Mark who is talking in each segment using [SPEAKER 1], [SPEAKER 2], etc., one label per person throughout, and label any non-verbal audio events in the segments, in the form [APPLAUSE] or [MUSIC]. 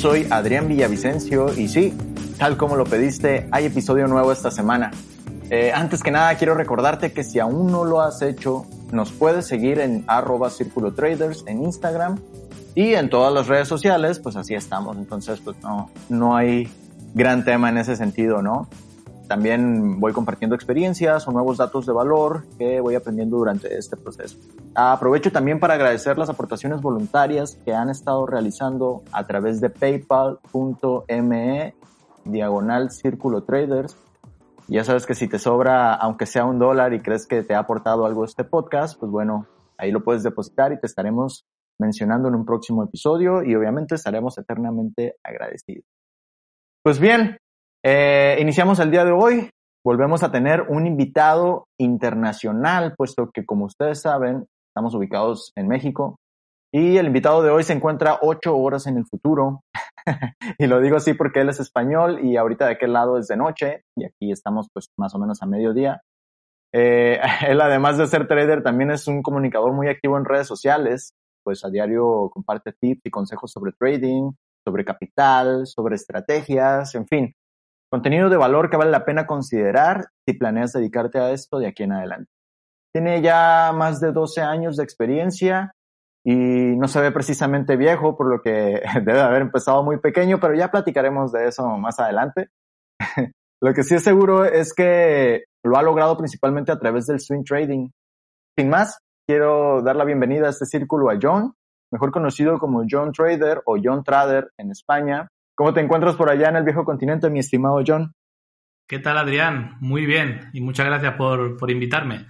[SPEAKER 1] soy Adrián Villavicencio y sí, tal como lo pediste, hay episodio nuevo esta semana. Eh, antes que nada, quiero recordarte que si aún no lo has hecho, nos puedes seguir en arroba Círculo Traders en Instagram y en todas las redes sociales, pues así estamos. Entonces, pues no, no hay gran tema en ese sentido, ¿no? También voy compartiendo experiencias o nuevos datos de valor que voy aprendiendo durante este proceso. Aprovecho también para agradecer las aportaciones voluntarias que han estado realizando a través de paypal.me diagonal círculo traders. Ya sabes que si te sobra, aunque sea un dólar y crees que te ha aportado algo este podcast, pues bueno, ahí lo puedes depositar y te estaremos mencionando en un próximo episodio y obviamente estaremos eternamente agradecidos. Pues bien, eh, iniciamos el día de hoy. Volvemos a tener un invitado internacional, puesto que como ustedes saben, estamos ubicados en México y el invitado de hoy se encuentra ocho horas en el futuro. [LAUGHS] y lo digo así porque él es español y ahorita de aquel lado es de noche y aquí estamos pues más o menos a mediodía. Eh, [LAUGHS] él además de ser trader también es un comunicador muy activo en redes sociales, pues a diario comparte tips y consejos sobre trading, sobre capital, sobre estrategias, en fin, Contenido de valor que vale la pena considerar si planeas dedicarte a esto de aquí en adelante. Tiene ya más de 12 años de experiencia y no se ve precisamente viejo, por lo que [LAUGHS] debe haber empezado muy pequeño, pero ya platicaremos de eso más adelante. [LAUGHS] lo que sí es seguro es que lo ha logrado principalmente a través del swing trading. Sin más, quiero dar la bienvenida a este círculo a John, mejor conocido como John Trader o John Trader en España, ¿Cómo te encuentras por allá en el viejo continente, mi estimado John?
[SPEAKER 2] ¿Qué tal, Adrián? Muy bien y muchas gracias por, por invitarme.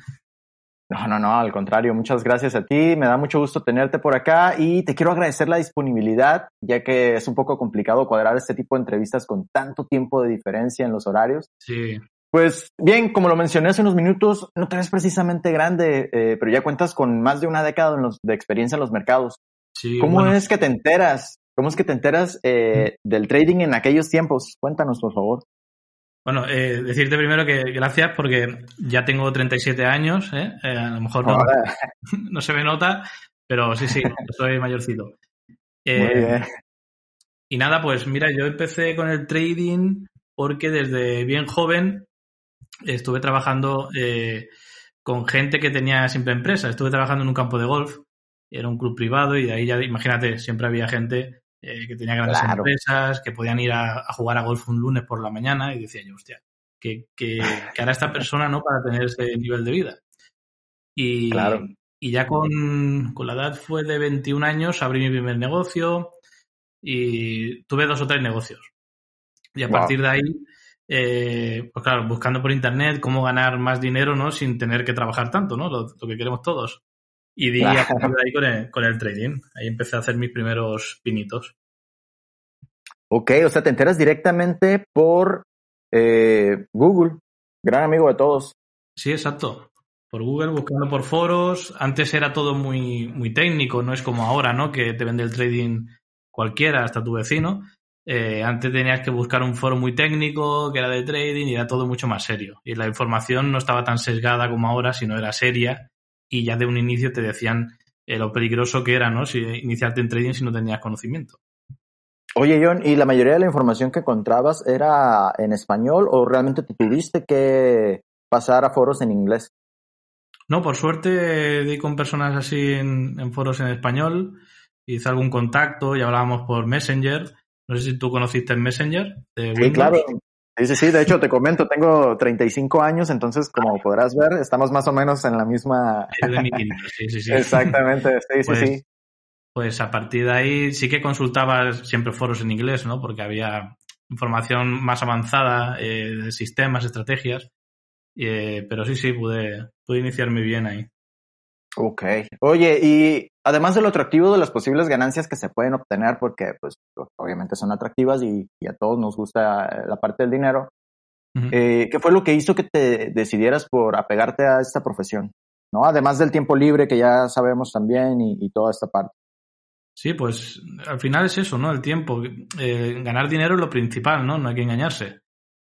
[SPEAKER 1] No, no, no, al contrario, muchas gracias a ti. Me da mucho gusto tenerte por acá y te quiero agradecer la disponibilidad, ya que es un poco complicado cuadrar este tipo de entrevistas con tanto tiempo de diferencia en los horarios.
[SPEAKER 2] Sí.
[SPEAKER 1] Pues bien, como lo mencioné hace unos minutos, no te ves precisamente grande, eh, pero ya cuentas con más de una década de experiencia en los mercados.
[SPEAKER 2] Sí,
[SPEAKER 1] ¿Cómo es que te enteras ¿Cómo es que te enteras eh, del trading en aquellos tiempos? Cuéntanos, por favor.
[SPEAKER 2] Bueno, eh, decirte primero que gracias porque ya tengo 37 años, ¿eh? eh a lo mejor no, [LAUGHS] no, se me nota, pero sí, sí, [LAUGHS] soy mayorcito.
[SPEAKER 1] Muy bien.
[SPEAKER 2] Y nada, pues mira, yo empecé con el trading porque desde bien joven estuve trabajando con gente que tenía siempre empresa. Estuve trabajando en un campo de golf, era un club privado y de ahí ya, imagínate, siempre había gente eh, que tenía grandes empresas, que podían ir a, jugar a golf un lunes por la mañana y decía yo, hostia, que, que, [LAUGHS] hará esta persona no para tener ese nivel de vida? Y, y ya con, con, la edad fue de 21 años, abrí mi primer negocio y tuve dos o tres negocios. Y a partir de ahí, eh, pues claro, buscando por internet cómo ganar más dinero, ¿no? Sin tener que trabajar tanto, ¿no? Lo, que queremos todos. Y di ahí con el, con el trading. Ahí empecé a hacer mis primeros pinitos.
[SPEAKER 1] Ok, o sea, te enteras directamente por eh, Google, gran amigo de todos.
[SPEAKER 2] Sí, exacto. Por Google, buscando por foros. Antes era todo muy, muy técnico, no es como ahora, ¿no? Que te vende el trading cualquiera, hasta tu vecino. Eh, antes tenías que buscar un foro muy técnico, que era de trading, y era todo mucho más serio. Y la información no estaba tan sesgada como ahora, sino era seria y ya de un inicio te decían eh, lo peligroso que era, ¿no? Si iniciarte en trading si no tenías conocimiento.
[SPEAKER 1] Oye, John, ¿y la mayoría de la información que encontrabas era en español o realmente te tuviste que pasar a foros en inglés?
[SPEAKER 2] No, por suerte di con personas así en, foros en español, hice algún contacto y hablábamos por Messenger. No sé si tú conociste Messenger.
[SPEAKER 1] De sí, claro. Sí, sí, De hecho, te comento, tengo 35 años, entonces, como podrás ver, estamos más o menos en la misma.
[SPEAKER 2] sí, sí, sí. [LAUGHS]
[SPEAKER 1] Exactamente, sí, sí, sí.
[SPEAKER 2] Pues a partir de ahí sí que consultaba siempre foros en inglés, ¿no? Porque había información más avanzada eh, de sistemas, estrategias. Eh, pero sí, sí, pude, pude iniciarme bien ahí.
[SPEAKER 1] Ok. Oye, y además de lo atractivo de las posibles ganancias que se pueden obtener, porque pues obviamente son atractivas y, a todos nos gusta la parte del dinero, eh, ¿qué fue lo que hizo que te decidieras por apegarte a esta profesión? ¿No? Además del tiempo libre que ya sabemos también y, toda esta parte.
[SPEAKER 2] Sí, pues al final es eso, ¿no? El tiempo. Eh, ganar dinero es lo principal, ¿no? No hay que engañarse.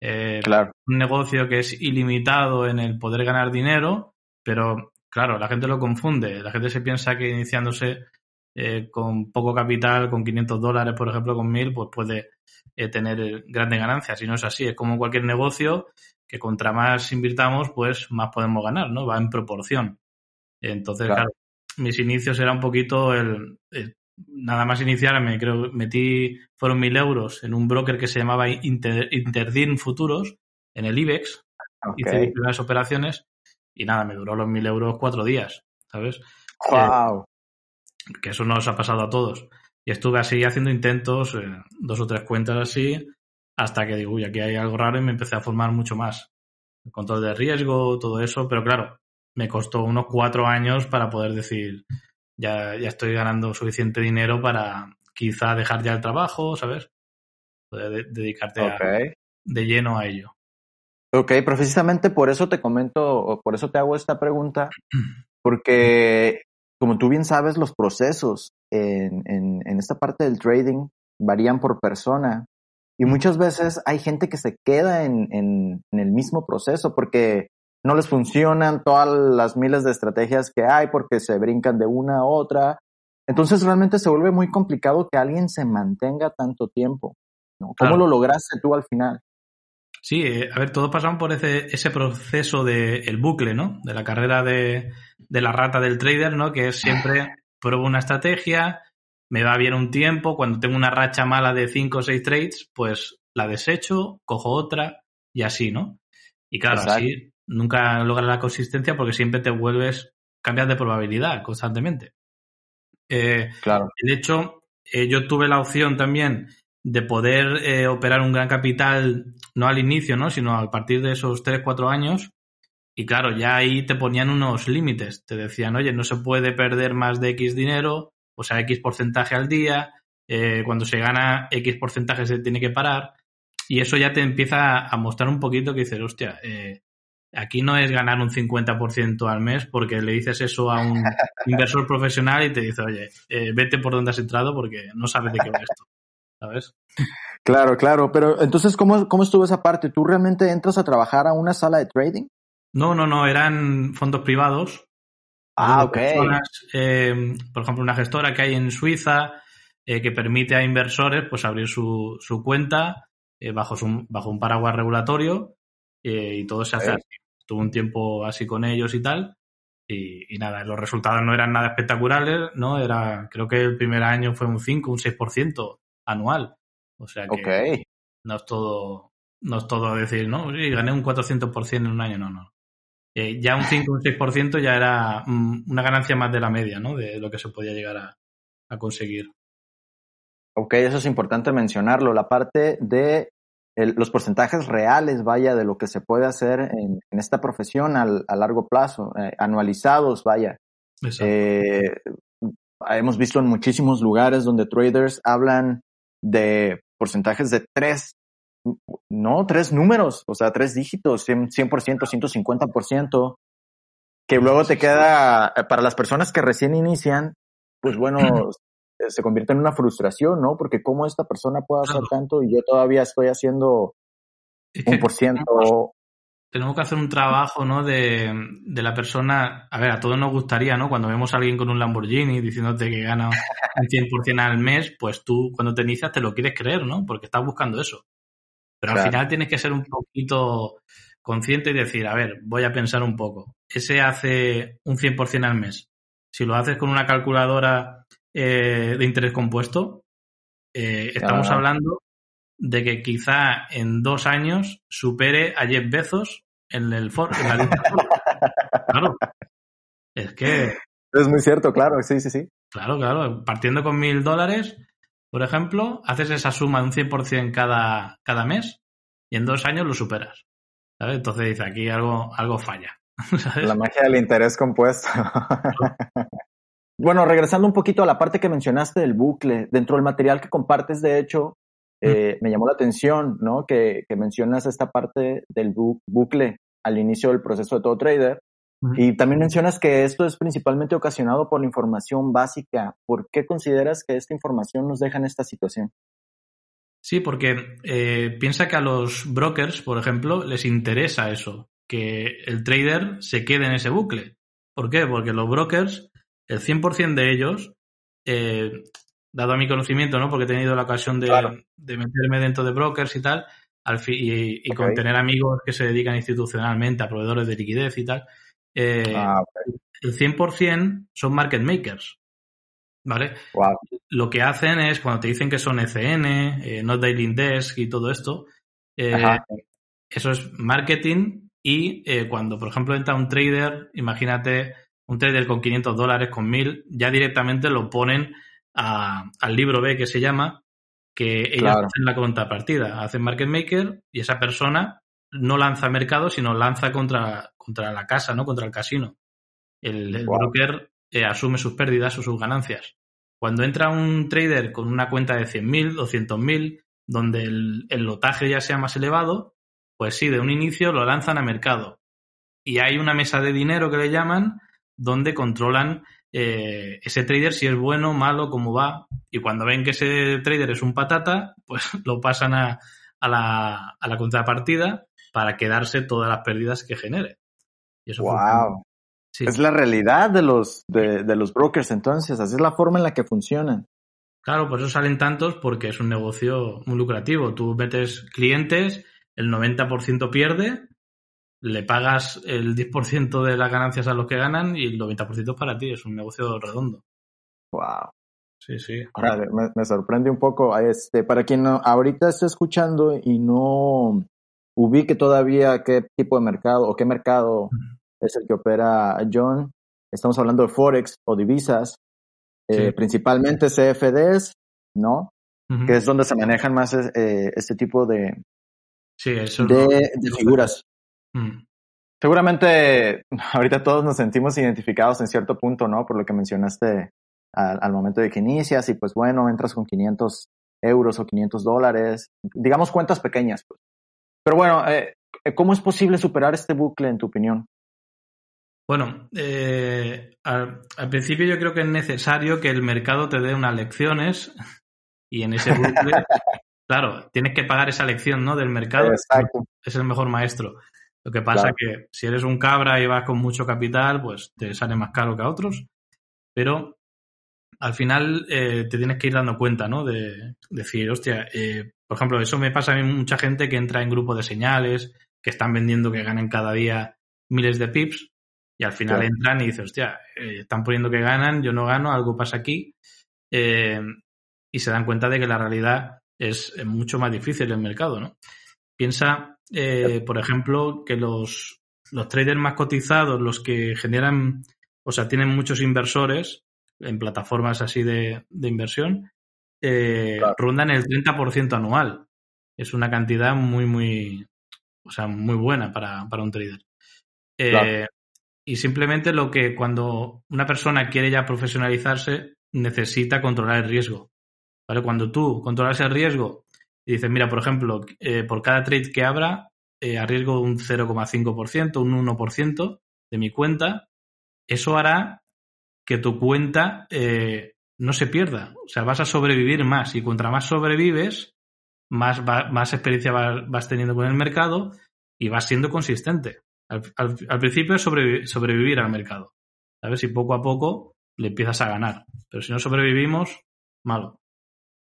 [SPEAKER 1] Eh, claro.
[SPEAKER 2] Un negocio que es ilimitado en el poder ganar dinero, pero Claro, la gente lo confunde. La gente se piensa que iniciándose eh, con poco capital, con 500 dólares, por ejemplo, con 1000, pues puede eh, tener grandes ganancias. Y no es así, es como cualquier negocio que contra más invirtamos, pues más podemos ganar, ¿no? Va en proporción. Entonces, claro, mis inicios era un poquito el, nada más iniciar, me creo, metí, fueron mil euros en un broker que se llamaba Inter, Interdin Futuros, en el IBEX, hice mis primeras operaciones y nada, me duró los mil euros cuatro días, ¿sabes?
[SPEAKER 1] Wow.
[SPEAKER 2] Eh, que eso nos ha pasado a todos. Y estuve así haciendo intentos, eh, dos o tres cuentas así, hasta que digo, uy, aquí hay algo raro y me empecé a formar mucho más. El control de riesgo, todo eso, pero claro, me costó unos cuatro años para poder decir, ya, ya estoy ganando suficiente dinero para quizá dejar ya el trabajo, ¿sabes? Poder dedicarte de lleno a ello.
[SPEAKER 1] Ok, precisamente por eso te comento, o por eso te hago esta pregunta, porque como tú bien sabes, los procesos en, en, en esta parte del trading varían por persona y muchas veces hay gente que se queda en, en, en, el mismo proceso porque no les funcionan todas las miles de estrategias que hay porque se brincan de una a otra. Entonces realmente se vuelve muy complicado que alguien se mantenga tanto tiempo. ¿no? ¿Cómo lo lograste tú al final?
[SPEAKER 2] Sí, eh, a ver, todos pasamos por ese, ese proceso del el bucle, ¿no? De la carrera de, de, la rata del trader, ¿no? Que es siempre [LAUGHS] pruebo una estrategia, me va bien un tiempo, cuando tengo una racha mala de 5 o 6 trades, pues la desecho, cojo otra y así, ¿no? Y claro, así nunca logras la consistencia porque siempre te vuelves, cambias de probabilidad constantemente. Eh,
[SPEAKER 1] claro.
[SPEAKER 2] De hecho, eh, yo tuve la opción también de poder eh, operar un gran capital, no al inicio, ¿no? sino a partir de esos 3, 4 años. Y claro, ya ahí te ponían unos límites. Te decían, oye, no se puede perder más de X dinero, o sea, X porcentaje al día. Eh, cuando se gana X porcentaje se tiene que parar. Y eso ya te empieza a mostrar un poquito que dices, hostia, eh, aquí no es ganar un 50% al mes porque le dices eso a un [LAUGHS] inversor profesional y te dice, oye, eh, vete por donde has entrado porque no sabes de qué va esto. ¿Sabes?
[SPEAKER 1] Claro, claro, pero entonces, ¿cómo, ¿cómo estuvo esa parte? ¿Tú realmente entras a trabajar a una sala de trading?
[SPEAKER 2] No, no, no, eran fondos privados.
[SPEAKER 1] Ah, ok.
[SPEAKER 2] eh, por ejemplo, una gestora que hay en Suiza eh, que permite a inversores pues abrir su, su cuenta eh, bajo, su, bajo un paraguas regulatorio y todo se hace así. Estuve un tiempo así con ellos y tal. Y, y, nada, los resultados no eran nada espectaculares, ¿no? Era, creo que el primer año fue un 5, un 6% anual. O sea que no es todo, no es todo decir, no, sí, gané un 400% en un año, no, no. Eh, ya un 5 o un 6% ya era mm, una ganancia más de la media, ¿no? De lo que se podía llegar a, a, conseguir.
[SPEAKER 1] Ok, eso es importante mencionarlo. La parte de el, los porcentajes reales, vaya, de lo que se puede hacer en, en esta profesión al, a largo plazo, eh, anualizados, vaya. Eh, hemos visto en muchísimos lugares donde traders hablan de porcentajes de tres, no, tres números, o sea, tres dígitos, 100%, 150%, que luego te queda, eh, para las personas que recién inician, pues bueno, [CLEARS THROAT] se convierte en una frustración, ¿no? Porque cómo esta persona puede hacer tanto y yo todavía estoy haciendo un por ciento [LAUGHS]
[SPEAKER 2] tenemos que hacer un trabajo, ¿no? De, de, la persona. A ver, a todos nos gustaría, ¿no? Cuando vemos a alguien con un Lamborghini diciéndote que gana un 100% al mes, pues tú cuando te inicias te lo quieres creer, ¿no? Porque estás buscando eso. Pero claro. al final tienes que ser un poquito consciente y decir, a ver, voy a pensar un poco. Ese hace un 100% al mes. Si lo haces con una calculadora eh, de interés compuesto, eh, estamos claro. hablando de que quizá en dos años supere a Jeff Bezos en el for en la lista [LAUGHS] Claro. Es que.
[SPEAKER 1] Es muy cierto, claro, sí, sí, sí.
[SPEAKER 2] Claro, claro. Partiendo con mil dólares, por ejemplo, haces esa suma de un 100% cada, cada mes y en dos años lo superas. ¿sabes? Entonces dice, aquí algo, algo falla. [LAUGHS]
[SPEAKER 1] ¿sabes? La magia del interés compuesto. [LAUGHS] bueno, regresando un poquito a la parte que mencionaste del bucle, dentro del material que compartes, de hecho, eh, me llamó la atención, ¿no? Que, que, mencionas esta parte del bu bucle al inicio del proceso de todo trader. Uh -huh. Y también mencionas que esto es principalmente ocasionado por la información básica. ¿Por qué consideras que esta información nos deja en esta situación?
[SPEAKER 2] Sí, porque eh, piensa que a los brokers, por ejemplo, les interesa eso, que el trader se quede en ese bucle. ¿Por qué? Porque los brokers, el 100% de ellos, eh, dado a mi conocimiento, ¿no? Porque he tenido la ocasión de, de meterme dentro de brokers y tal, al y, y con tener amigos que se dedican institucionalmente a proveedores de liquidez y tal, eh, ah, el 100% son market makers. ¿Vale? Lo que hacen es, cuando te dicen que son ECN, eh, no Daily Desk y todo esto, eh, eso es marketing y cuando, por ejemplo, entra un trader, imagínate un trader con 500 dólares, con 1000, ya directamente lo ponen al libro B que se llama, que ellos hacen la contrapartida, hacen market maker y esa persona no lanza mercado, sino lanza contra, contra la casa, ¿no? Contra el casino. El, broker eh, asume sus pérdidas o sus ganancias. Cuando entra un trader con una cuenta de 100.000, 200.000, donde el, el, lotaje ya sea más elevado, pues sí, de un inicio lo lanzan a mercado. Y hay una mesa de dinero que le llaman, donde controlan eh, ese trader si es bueno, malo, cómo va. Y cuando ven que ese trader es un patata, pues [LAUGHS] lo pasan a, a, la, a la contrapartida para quedarse todas las pérdidas que genere.
[SPEAKER 1] Y eso wow. Es la realidad de los, de, de, los brokers entonces, así es la forma en la que funcionan.
[SPEAKER 2] Claro, por eso salen tantos porque es un negocio muy lucrativo. Tú metes clientes, el 90% pierde, le pagas el 10% de las ganancias a los que ganan y el 90% es para ti. Es un negocio redondo.
[SPEAKER 1] Wow.
[SPEAKER 2] Sí, sí.
[SPEAKER 1] Ahora, me, sorprende un poco. Este, para quien no, ahorita está escuchando y no ubique todavía qué tipo de mercado o qué mercado es el que opera John, estamos hablando de Forex o divisas, eh, principalmente CFDs, ¿no? Que es donde se manejan más eh, este tipo de,
[SPEAKER 2] sí, eso
[SPEAKER 1] de, figuras. Mm. Seguramente [LAUGHS] ahorita todos nos sentimos identificados en cierto punto, ¿no? Por lo que mencionaste al, momento de que inicias y pues bueno, entras con 500 euros o 500 dólares, digamos cuentas pequeñas. Pues. Pero bueno, eh, ¿cómo es posible superar este bucle en tu opinión?
[SPEAKER 2] Bueno, eh, al, principio yo creo que es necesario que el mercado te dé unas lecciones y en ese bucle, [LAUGHS] claro, tienes que pagar esa lección, ¿no? Del mercado.
[SPEAKER 1] Exacto.
[SPEAKER 2] Es el mejor maestro. Lo que pasa es que si eres un cabra y vas con mucho capital, pues te sale más caro que a otros. Pero al final eh, te tienes que ir dando cuenta, ¿no? De, decir, hostia, eh, por ejemplo, eso me pasa a mí mucha gente que entra en grupos de señales, que están vendiendo que ganen cada día miles de pips, y al final entran y dicen, hostia, eh, están poniendo que ganan, yo no gano, algo pasa aquí. y se dan cuenta de que la realidad es mucho más difícil el mercado, ¿no? Piensa eh, por ejemplo, que los, los traders más cotizados, los que generan, o sea, tienen muchos inversores en plataformas así de, de inversión, eh, rondan el 30% anual. Es una cantidad muy, muy, o sea, muy buena para, para un trader. Eh, y simplemente lo que cuando una persona quiere ya profesionalizarse, necesita controlar el riesgo. ¿Vale? Cuando tú controlas el riesgo dices, mira, por ejemplo, eh, por cada trade que abra, eh, arriesgo un 0,5%, un 1% de mi cuenta, eso hará que tu cuenta eh, no se pierda. O sea, vas a sobrevivir más y contra más sobrevives, más, más experiencia vas, teniendo con el mercado y vas siendo consistente. Al, principio es sobrevivir al mercado. ¿Sabes? Y poco a poco le empiezas a ganar. Pero si no sobrevivimos, malo.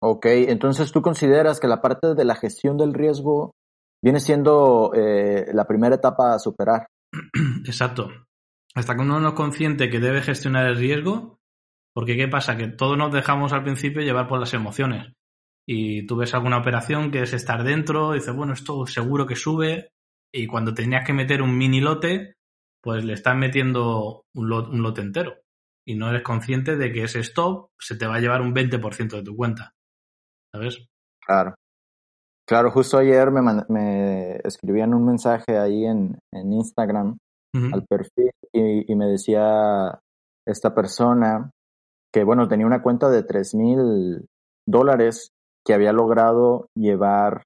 [SPEAKER 1] Ok, entonces tú consideras que la parte de la gestión del riesgo viene siendo eh, la primera etapa a superar. [CLEARS THROAT]
[SPEAKER 2] Exacto. Hasta que uno no es consciente que debe gestionar el riesgo, porque ¿qué pasa? Que todos nos dejamos al principio llevar por las emociones. Y tú ves alguna operación que es estar dentro, dices, bueno, esto seguro que sube, y cuando tenías que meter un mini lote, pues le estás metiendo un, un lote entero. Y no eres consciente de que ese stop se te va a llevar un 20% de tu cuenta. ¿Sabes?
[SPEAKER 1] Claro. Claro, justo ayer me, me escribían un mensaje ahí en, en Instagram al perfil y, y, me decía esta persona que, bueno, tenía una cuenta de tres mil dólares que había logrado llevar,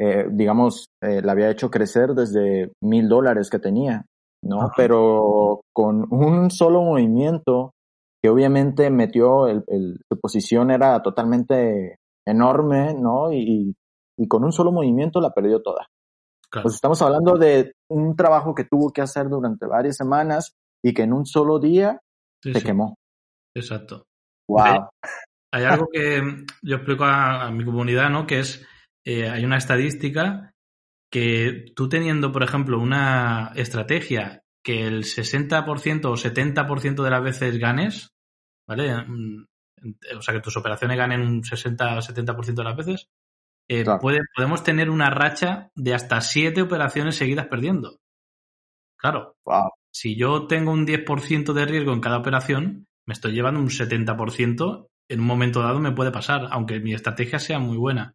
[SPEAKER 1] eh, digamos, eh, la había hecho crecer desde mil dólares que tenía, ¿no? Pero con un solo movimiento que obviamente metió, el, el, su posición era totalmente enorme, ¿no? Y, y, con un solo movimiento la perdió toda. Pues estamos hablando de un trabajo que tuvo que hacer durante varias semanas y que en un solo día se quemó.
[SPEAKER 2] Exacto.
[SPEAKER 1] Wow.
[SPEAKER 2] Hay, algo que yo explico a, mi comunidad, ¿no? Que es, eh, hay una estadística que tú teniendo, por ejemplo, una estrategia que el 60% o 70% de las veces ganes, ¿vale? O sea, que tus operaciones ganen un 60 o 70% de las veces, eh, podemos tener una racha de hasta 7 operaciones seguidas perdiendo. Claro. Si yo tengo un 10% de riesgo en cada operación, me estoy llevando un 70%, en un momento dado me puede pasar, aunque mi estrategia sea muy buena.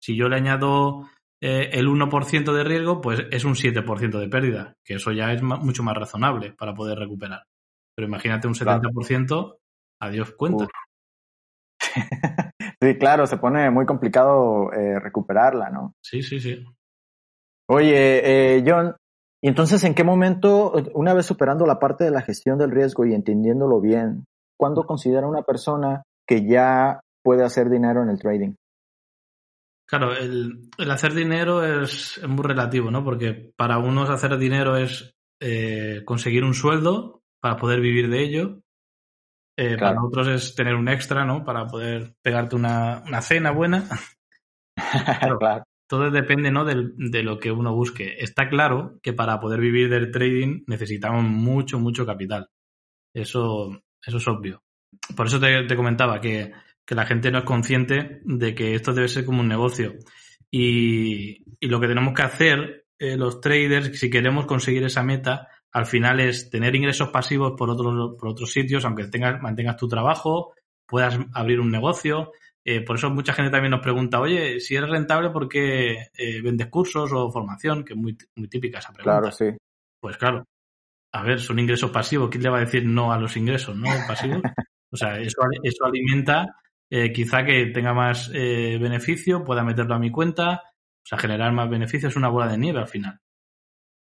[SPEAKER 2] Si yo le añado eh, el 1% de riesgo, pues es un 7% de pérdida, que eso ya es mucho más razonable para poder recuperar. Pero imagínate un 70%, adiós cuenta. [LAUGHS]
[SPEAKER 1] sí, claro, se pone muy complicado eh, recuperarla, ¿no?
[SPEAKER 2] Sí, sí, sí.
[SPEAKER 1] Oye, eh, John, ¿y entonces en qué momento, una vez superando la parte de la gestión del riesgo y entendiéndolo bien, ¿cuándo considera una persona que ya puede hacer dinero en el trading?
[SPEAKER 2] Claro, el, hacer dinero es, muy relativo, ¿no? Porque para unos hacer dinero es eh, conseguir un sueldo para poder vivir de ello. Eh, para otros es tener un extra, ¿no? Para poder pegarte una, cena buena. [LAUGHS] claro, Todo depende, ¿no? De, de, lo que uno busque. Está claro que para poder vivir del trading necesitamos mucho, mucho capital. Eso, eso es obvio. Por eso te comentaba que que la gente no es consciente de que esto debe ser como un negocio. Y, lo que tenemos que hacer eh, los traders, si queremos conseguir esa meta, al final es tener ingresos pasivos por otros, por otros sitios, aunque tengas, mantengas tu trabajo, puedas abrir un negocio. Eh, por eso mucha gente también nos pregunta, oye, si eres rentable, ¿por qué eh, vendes cursos o formación? Que es muy, muy típica esa pregunta.
[SPEAKER 1] Claro, sí.
[SPEAKER 2] Pues claro. A ver, son ingresos pasivos. ¿Quién le va a decir no a los ingresos, no? Pasivos. O sea, eso, eso alimenta eh, quizá que tenga más beneficio, pueda meterlo a mi cuenta, o sea, generar más beneficios, es una bola de nieve al final.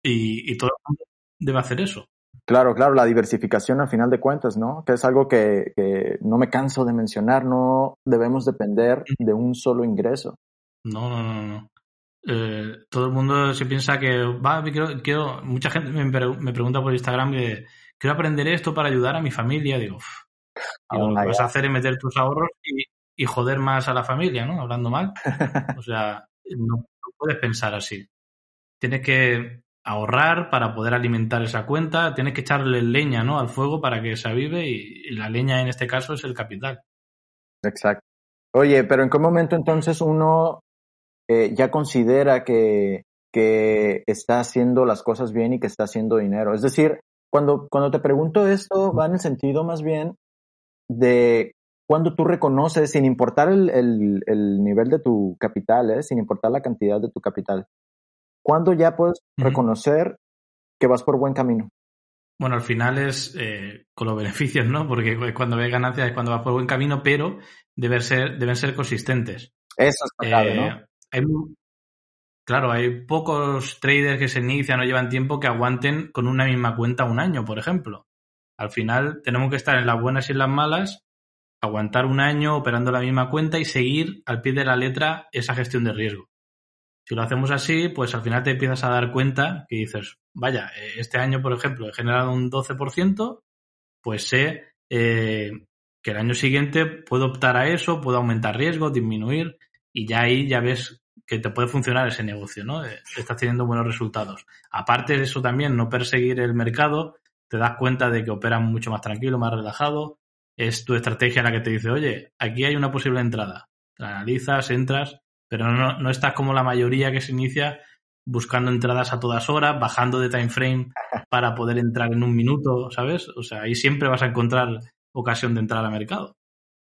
[SPEAKER 2] Y, todo el mundo debe hacer eso.
[SPEAKER 1] Claro, claro, la diversificación al final de cuentas, ¿no? Que es algo que, no me canso de mencionar, no debemos depender de un solo ingreso.
[SPEAKER 2] No, no, no, no. Eh, todo el mundo se piensa que, va, quiero, quiero mucha gente me, me, pregunta por Instagram que quiero aprender esto para ayudar a mi familia. Digo, y lo que vas a hacer es meter tus ahorros y, joder más a la familia, ¿no? Hablando mal. [LAUGHS] O sea, no, puedes pensar así. Tienes que ahorrar para poder alimentar esa cuenta, tienes que echarle leña, ¿no? Al fuego para que se avive y, la leña en este caso es el capital.
[SPEAKER 1] Exacto. Oye, pero ¿en qué momento entonces uno eh, ya considera que, que está haciendo las cosas bien y que está haciendo dinero? Es decir, cuando, cuando te pregunto esto, va en el sentido más bien de cuando tú reconoces, sin importar el, el, nivel de tu capital, ¿eh? sin importar la cantidad de tu capital, cuando ya puedes reconocer que vas por buen camino?
[SPEAKER 2] Bueno, al final es eh, con los [LAUGHS] beneficios, ¿no? Porque cuando ves ganancias es cuando vas por buen camino, pero deben ser, deben ser consistentes.
[SPEAKER 1] Eso es clave, ¿no? Eh,
[SPEAKER 2] hay, claro, hay pocos traders que se inician o llevan tiempo que aguanten con una misma cuenta un año, por ejemplo. Al final tenemos que estar en las buenas y en las malas, aguantar un año operando la misma cuenta y seguir al pie de la letra esa gestión de riesgo. Si lo hacemos así, pues al final te empiezas a dar cuenta que dices, vaya, eh, este año, por ejemplo, he generado un 12%, pues sé eh, que el año siguiente puedo optar a eso, puedo aumentar riesgo, disminuir, y ya ahí ya ves que te puede funcionar ese negocio, ¿no? Eh, estás teniendo buenos resultados. Aparte de eso también, no perseguir el mercado, te das cuenta de que operas mucho más tranquilo, más relajado. Es tu estrategia la que te dice, oye, aquí hay una posible entrada. La analizas, entras, pero no, no estás como la mayoría que se inicia buscando entradas a todas horas, bajando de time frame [LAUGHS] para poder entrar en un minuto, ¿sabes? O sea, ahí siempre vas a encontrar ocasión de entrar al mercado.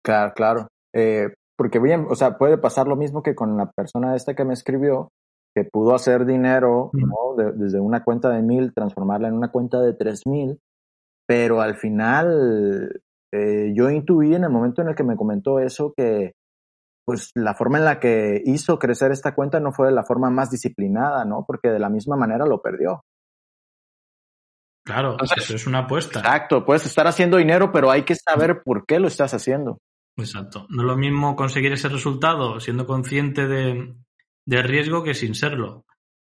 [SPEAKER 1] Claro, claro. Eh, porque bien, o sea, puede pasar lo mismo que con la persona esta que me escribió, que pudo hacer dinero desde una cuenta de mil, transformarla en una cuenta de tres mil, pero al final eh, yo intuí en el momento en el que me comentó eso que pues la forma en la que hizo crecer esta cuenta no fue de la forma más disciplinada, ¿no? Porque de la misma manera lo perdió.
[SPEAKER 2] Claro, eso es una apuesta.
[SPEAKER 1] Exacto, puedes estar haciendo dinero, pero hay que saber por qué lo estás haciendo.
[SPEAKER 2] Exacto. No es lo mismo conseguir ese resultado siendo consciente de, de riesgo que sin serlo,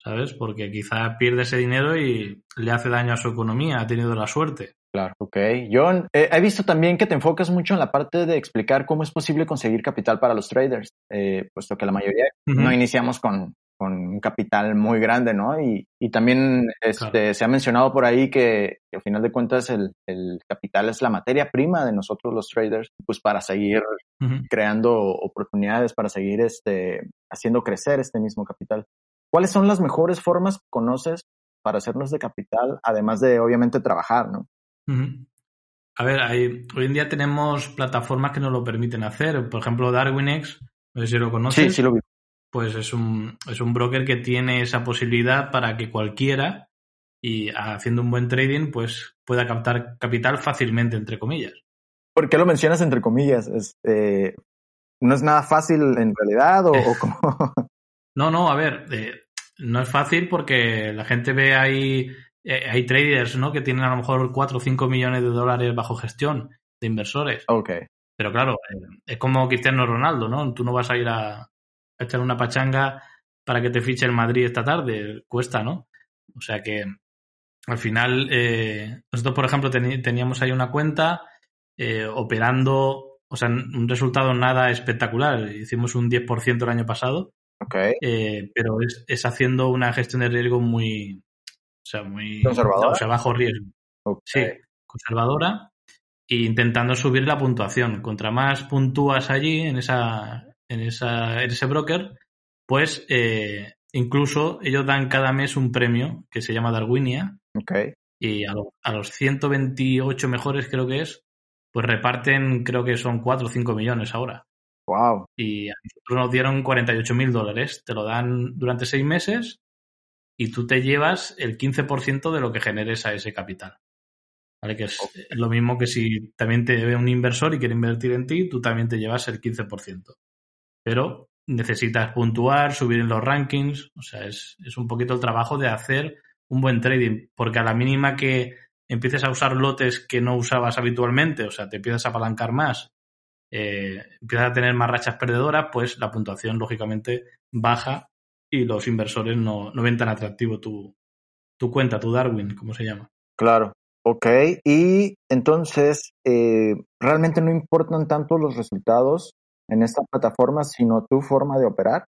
[SPEAKER 2] ¿sabes? Porque quizá pierde ese dinero y le hace daño a su economía, ha tenido la suerte.
[SPEAKER 1] Claro, ok. John, eh, he visto también que te enfocas mucho en la parte de explicar cómo es posible conseguir capital para los traders, eh, puesto que la mayoría no iniciamos con, con, un capital muy grande, ¿no? Y, y también este, se ha mencionado por ahí que, al final de cuentas el, el, capital es la materia prima de nosotros los traders, pues para seguir creando oportunidades, para seguir este, haciendo crecer este mismo capital. ¿Cuáles son las mejores formas que conoces para hacernos de capital, además de obviamente trabajar, ¿no?
[SPEAKER 2] A ver, hoy en día tenemos plataformas que nos lo permiten hacer. Por ejemplo, DarwinX, no sé si lo conoces.
[SPEAKER 1] Sí, sí lo vi.
[SPEAKER 2] Pues es un, es un broker que tiene esa posibilidad para que cualquiera, y haciendo un buen trading, pues pueda captar capital fácilmente, entre comillas.
[SPEAKER 1] ¿Por qué lo mencionas entre comillas? Eh, ¿No es nada fácil en realidad o, cómo? [LAUGHS]
[SPEAKER 2] no, no, a ver, eh, no es fácil porque la gente ve ahí eh, hay traders, ¿no? Que tienen a lo mejor 4 o 5 millones de dólares bajo gestión de inversores.
[SPEAKER 1] Ok.
[SPEAKER 2] Pero claro, eh, es como Cristiano Ronaldo, ¿no? Tú no vas a ir a, echar una pachanga para que te fiche el Madrid esta tarde. Cuesta, ¿no? O sea que al final, eh, nosotros, por ejemplo, teníamos ahí una cuenta operando, o sea, un resultado nada espectacular. Hicimos un 10% el año pasado.
[SPEAKER 1] Ok.
[SPEAKER 2] pero es, es haciendo una gestión de riesgo muy, o sea, muy...
[SPEAKER 1] ¿Conservadora?
[SPEAKER 2] O sea, bajo riesgo. Sí, conservadora e intentando subir la puntuación. Contra más puntúas allí en esa, en esa, en ese broker, pues eh, incluso ellos dan cada mes un premio que se llama Darwinia.
[SPEAKER 1] Okay.
[SPEAKER 2] Y a, a, los 128 mejores creo que es, pues reparten, creo que son 4 o 5 millones ahora.
[SPEAKER 1] Wow.
[SPEAKER 2] Y a nosotros nos dieron 48 mil dólares. Te lo dan durante seis meses y tú te llevas el 15% de lo que generes a ese capital. ¿Vale? Que es lo mismo que si también te ve un inversor y quiere invertir en ti, tú también te llevas el 15%. Pero necesitas puntuar, subir en los rankings, o sea, es, un poquito el trabajo de hacer un buen trading, porque a la mínima que empieces a usar lotes que no usabas habitualmente, o sea, te empiezas a apalancar más, eh, empiezas a tener más rachas perdedoras, pues la puntuación lógicamente baja y los inversores no, no ven tan atractivo tu, tu cuenta, tu Darwin, como se llama.
[SPEAKER 1] Claro, ok. Y entonces, eh, realmente no importan tanto los resultados en esta plataforma, sino tu forma de operar.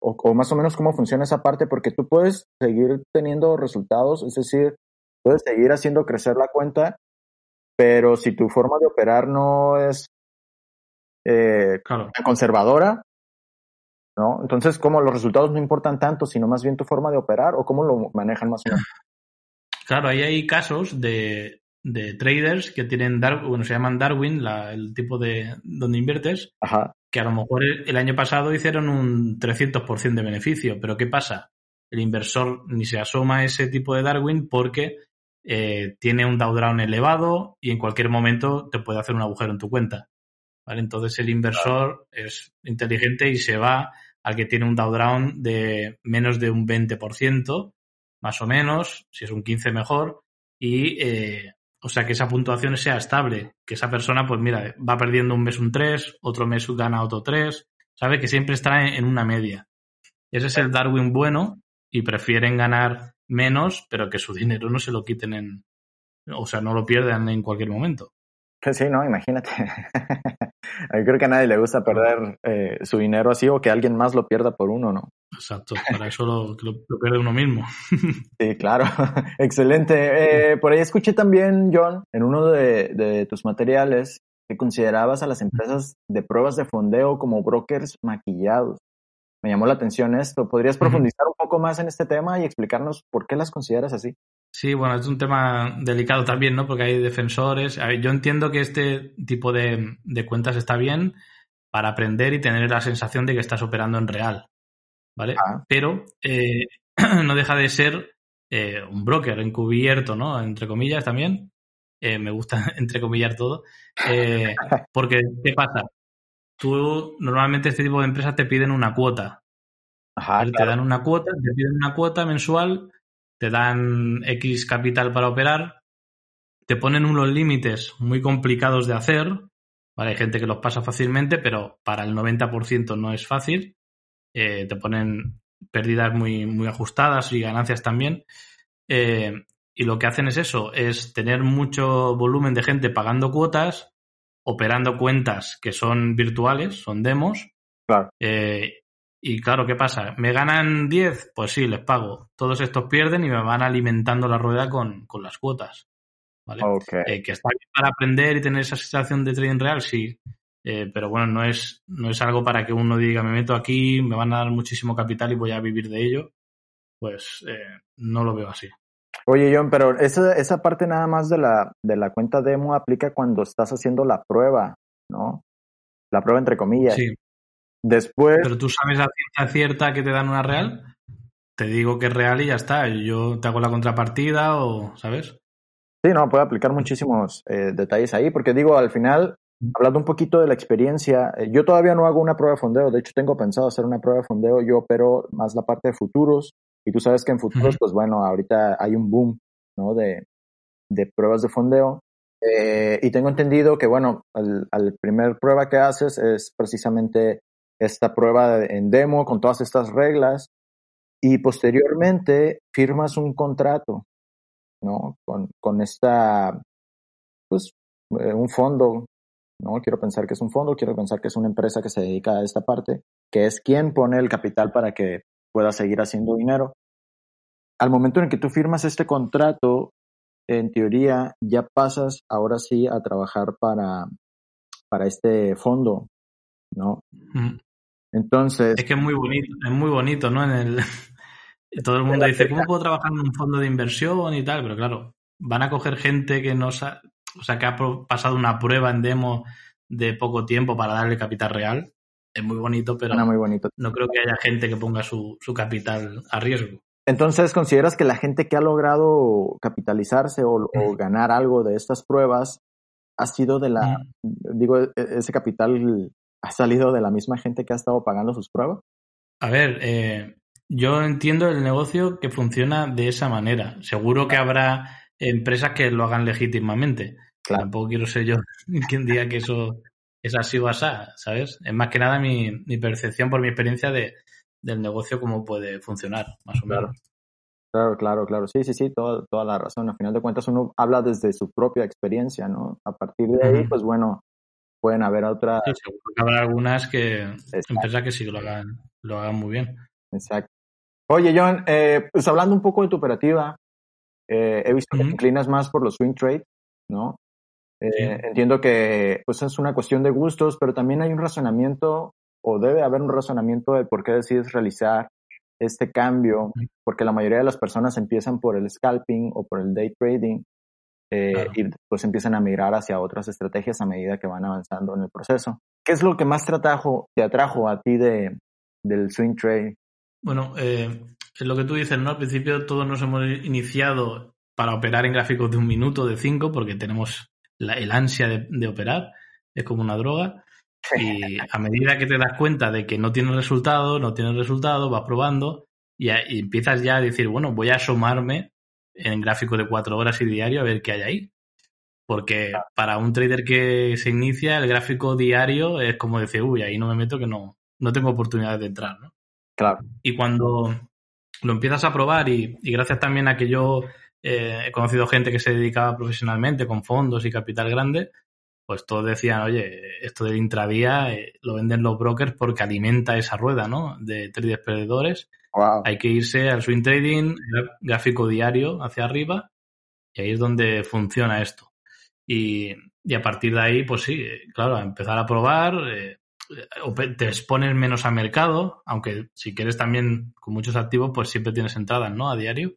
[SPEAKER 1] O, o, más o menos cómo funciona esa parte, porque tú puedes seguir teniendo resultados, es decir, puedes seguir haciendo crecer la cuenta, pero si tu forma de operar no es eh, conservadora, ¿no? Entonces, ¿cómo los resultados no importan tanto, sino más bien tu forma de operar o cómo lo manejan más o menos?
[SPEAKER 2] Claro, ahí hay casos de, de traders que tienen, bueno, se llaman Darwin, la, el tipo de donde inviertes, que a lo mejor el, año pasado hicieron un 300% de beneficio, pero ¿qué pasa? El inversor ni se asoma a ese tipo de Darwin porque eh, tiene un drawdown elevado y en cualquier momento te puede hacer un agujero en tu cuenta. ¿vale? Entonces el inversor es inteligente y se va al que tiene un drawdown de menos de un 20%, más o menos, si es un 15 mejor, y eh, o sea que esa puntuación sea estable, que esa persona, pues mira, va perdiendo un mes un 3, otro mes gana otro 3, sabe que siempre está en una media. Ese es el Darwin bueno y prefieren ganar menos, pero que su [LAUGHS] dinero no se lo quiten en, o sea, no lo pierdan en cualquier momento.
[SPEAKER 1] Sí, no, imagínate. [LAUGHS] Creo que a nadie le gusta perder eh, su dinero así o que alguien más lo pierda por uno, ¿no?
[SPEAKER 2] Exacto, para eso lo, lo, pierde uno mismo. [LAUGHS]
[SPEAKER 1] sí, claro. [LAUGHS] Excelente. Eh, por ahí escuché también, John, en uno de, de tus materiales, que considerabas a las empresas de pruebas de fondeo como brokers maquillados. Me llamó la atención esto. ¿Podrías profundizar un poco más en este tema y explicarnos por qué las consideras así?
[SPEAKER 2] Sí, bueno, es un tema delicado también, ¿no? Porque hay defensores. yo entiendo que este tipo de, cuentas está bien para aprender y tener la sensación de que estás operando en real, ¿vale? Ah. Pero eh, [CLEARS THROAT] no deja de ser eh, un broker encubierto, ¿no? Entre comillas también. Eh, me gusta [LAUGHS] entrecomillar todo. porque, ¿qué pasa? Tú, normalmente este tipo de empresas te piden una cuota.
[SPEAKER 1] Ajá,
[SPEAKER 2] Te dan una cuota, te piden una cuota mensual te dan X capital para operar, te ponen unos límites muy complicados de hacer, ¿vale? Hay gente que los pasa fácilmente, pero para el 90% no es fácil. Eh, te ponen pérdidas muy, muy ajustadas y ganancias también. Eh, y lo que hacen es eso, es tener mucho volumen de gente pagando cuotas, operando cuentas que son virtuales, son demos.
[SPEAKER 1] Claro.
[SPEAKER 2] Eh, y claro, ¿qué pasa? ¿Me ganan 10? Pues sí, les pago. Todos estos pierden y me van alimentando la rueda con, con las cuotas. ¿Vale? Eh, que está bien para aprender y tener esa sensación de trading real, sí. Eh, pero bueno, no es, no es algo para que uno diga, me meto aquí, me van a dar muchísimo capital y voy a vivir de ello. Pues eh, no lo veo así.
[SPEAKER 1] Oye, John, pero esa, esa parte nada más de la, de la cuenta demo aplica cuando estás haciendo la prueba, ¿no? La prueba entre comillas.
[SPEAKER 2] Sí.
[SPEAKER 1] Después.
[SPEAKER 2] Pero tú sabes la ciencia cierta que te dan una real. Te digo que es real y ya está. Yo te hago la contrapartida o, ¿sabes?
[SPEAKER 1] Sí, no, puede aplicar muchísimos eh, detalles ahí, porque digo, al final, hablando un poquito de la experiencia, eh, yo todavía no hago una prueba de fondeo, de hecho tengo pensado hacer una prueba de fondeo, yo opero más la parte de futuros, y tú sabes que en futuros, pues bueno, ahorita hay un boom, ¿no? De, de pruebas de fondeo, eh, y tengo entendido que, bueno, al, al primer prueba que haces es precisamente esta prueba en demo con todas estas reglas y posteriormente firmas un contrato, ¿no? Con, con esta, pues, eh, un fondo, ¿no? Quiero pensar que es un fondo, quiero pensar que es una empresa que se dedica a esta parte, que es quien pone el capital para que pueda seguir haciendo dinero. Al momento en que tú firmas este contrato, en teoría ya pasas ahora sí a trabajar para, para este fondo, ¿no? Entonces.
[SPEAKER 2] Es que es muy bonito, es muy bonito, ¿no? En el. [LAUGHS] Todo el mundo dice, ¿cómo puedo trabajar en un fondo de inversión y tal? Pero claro, van a coger gente que no sa o sea, que ha pasado una prueba en demo de poco tiempo para darle capital real. Es muy bonito, pero
[SPEAKER 1] muy bonito.
[SPEAKER 2] no creo que haya gente que ponga su, su capital a riesgo.
[SPEAKER 1] Entonces, ¿consideras que la gente que ha logrado capitalizarse o, o ganar algo de estas pruebas ha sido de la, digo, e-, ese capital ha salido de la misma gente que ha estado pagando sus pruebas?
[SPEAKER 2] A ver, eh, yo entiendo el negocio que funciona de esa manera. Seguro que habrá empresas que lo hagan legítimamente.
[SPEAKER 1] Claro.
[SPEAKER 2] Tampoco quiero ser yo [LAUGHS] quien diga que eso es así o así, ¿sabes? Es más que nada mi, mi percepción por mi experiencia de, del negocio, cómo puede funcionar, más o menos.
[SPEAKER 1] Claro, claro, claro. Sí, sí, sí, toda, toda la razón. Al final de cuentas uno habla desde su propia experiencia, ¿no? A partir de ahí, pues bueno, pueden haber otras.
[SPEAKER 2] Sí, seguro que habrá algunas que empresas que sí lo hagan, lo hagan muy bien.
[SPEAKER 1] Exacto. Oye, John, eh, pues hablando un poco de tu operativa, eh, he visto que te inclinas más por los swing trade, ¿no? Eh,
[SPEAKER 2] Sí.
[SPEAKER 1] Entiendo que pues es una cuestión de gustos, pero también hay un razonamiento, o debe haber un razonamiento de por qué decides realizar este cambio, porque la mayoría de las personas empiezan por el scalping o por el day trading eh,
[SPEAKER 2] Claro.
[SPEAKER 1] y pues empiezan a migrar hacia otras estrategias a medida que van avanzando en el proceso. ¿Qué es lo que más te atrajo, te atrajo a ti de, del swing trade?
[SPEAKER 2] Bueno, eh, es lo que tú dices, ¿no? Al principio todos nos hemos iniciado para operar en gráficos de un minuto, de cinco, porque tenemos la, el ansia de, de operar, es como una droga. Y a medida que te das cuenta de que no tienes resultado, no tienes resultado, vas probando y, a- y empiezas ya a decir, bueno, voy a asomarme en gráfico de cuatro horas y diario a ver qué hay ahí. Porque para un trader que se inicia, el gráfico diario es como decir, uy, ahí no me meto que no, no tengo oportunidad de entrar, ¿no?
[SPEAKER 1] Claro.
[SPEAKER 2] Y cuando lo empiezas a probar y, y gracias también a que yo eh, he conocido gente que se dedicaba profesionalmente con fondos y capital grande, pues todos decían, oye, esto del intradía eh, lo venden los brokers porque alimenta esa rueda, ¿no? De traders perdedores. Hay que irse al swing trading, gráfico diario hacia arriba, y ahí es donde funciona esto. Y, a partir de ahí, pues sí, claro, empezar a probar, eh, te expones menos a mercado, aunque si quieres también con muchos activos, pues siempre tienes entradas, ¿no? A diario,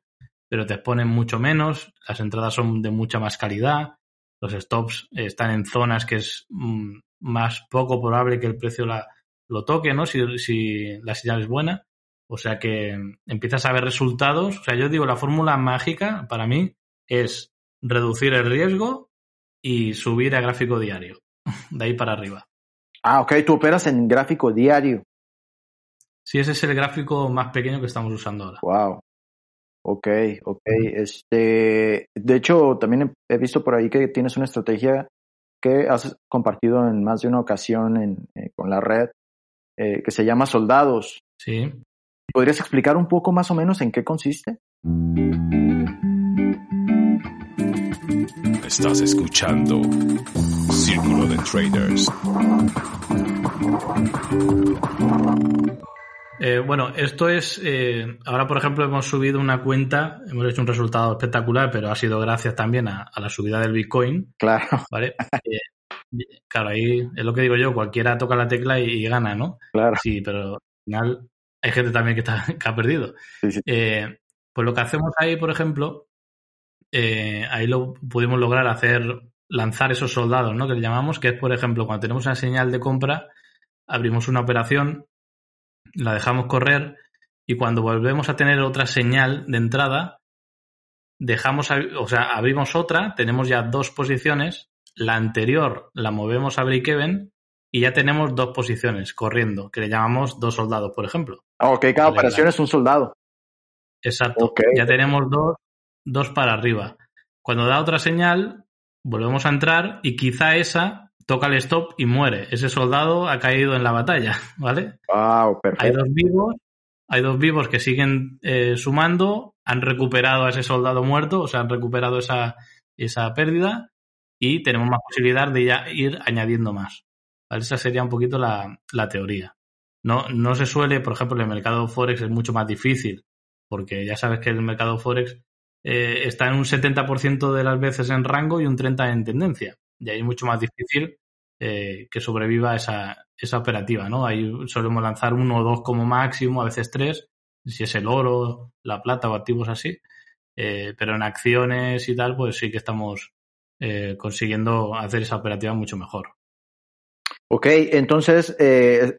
[SPEAKER 2] pero te exponen mucho menos, las entradas son de mucha más calidad, los stops están en zonas que es mm, más poco probable que el precio la, lo toque, ¿no? Si, si la señal es buena. O sea que empiezas a ver resultados. O sea, yo digo, la fórmula mágica para mí es reducir el riesgo y subir a gráfico diario. [LAUGHS] De ahí para arriba.
[SPEAKER 1] Ah, ok, tú operas en gráfico diario.
[SPEAKER 2] Sí, ese es el gráfico más pequeño que estamos usando ahora.
[SPEAKER 1] Wow. Ok, ok. Este, de hecho, también he- he visto por ahí que tienes una estrategia que has compartido en más de una ocasión en, eh, con la red, eh, que se llama Soldados.
[SPEAKER 2] Sí.
[SPEAKER 1] ¿Podrías explicar un poco más o menos en qué consiste?
[SPEAKER 3] Estás escuchando Círculo de Traders.
[SPEAKER 2] Eh, bueno, esto es. Eh, ahora, por ejemplo, hemos subido una cuenta, hemos hecho un resultado espectacular, pero ha sido gracias también a, la subida del Bitcoin.
[SPEAKER 1] Claro.
[SPEAKER 2] ¿Vale? Eh, claro, ahí es lo que digo yo, cualquiera toca la tecla y, gana, ¿no?
[SPEAKER 1] Claro.
[SPEAKER 2] Sí, pero al final hay gente también que, está, [LAUGHS] que ha perdido. pues lo que hacemos ahí, por ejemplo, ahí lo pudimos lograr hacer, lanzar esos soldados, ¿no? Que le llamamos, que es, por ejemplo, cuando tenemos una señal de compra, abrimos una operación la dejamos correr y cuando volvemos a tener otra señal de entrada, dejamos, o sea, abrimos otra, tenemos ya dos posiciones, la anterior la movemos a break-even y ya tenemos dos posiciones corriendo, que le llamamos dos soldados, por ejemplo.
[SPEAKER 1] Ah, ok, cada operación es un soldado.
[SPEAKER 2] Exacto. Ya tenemos dos, dos para arriba. Cuando da otra señal, volvemos a entrar y quizá esa toca el stop y muere. Ese soldado ha caído en la batalla, [LAUGHS] ¿vale?
[SPEAKER 1] Wow, perfecto.
[SPEAKER 2] Hay dos vivos, hay dos vivos que siguen eh, sumando, han recuperado a ese soldado muerto, o sea, han recuperado esa, esa pérdida y tenemos más posibilidad de ya ir añadiendo más. Esa sería un poquito la, teoría. No, no se suele, por ejemplo, en el mercado Forex es mucho más difícil, porque ya sabes que el mercado Forex eh, está en un 70% de las veces en rango y un 30% en tendencia. Y ahí es mucho más difícil eh, que sobreviva esa, esa operativa, ¿no? Ahí solemos lanzar uno o dos como máximo, a veces tres, si es el oro, la plata o activos así. Eh, pero en acciones y tal, pues sí que estamos eh, consiguiendo hacer esa operativa mucho mejor.
[SPEAKER 1] Ok, entonces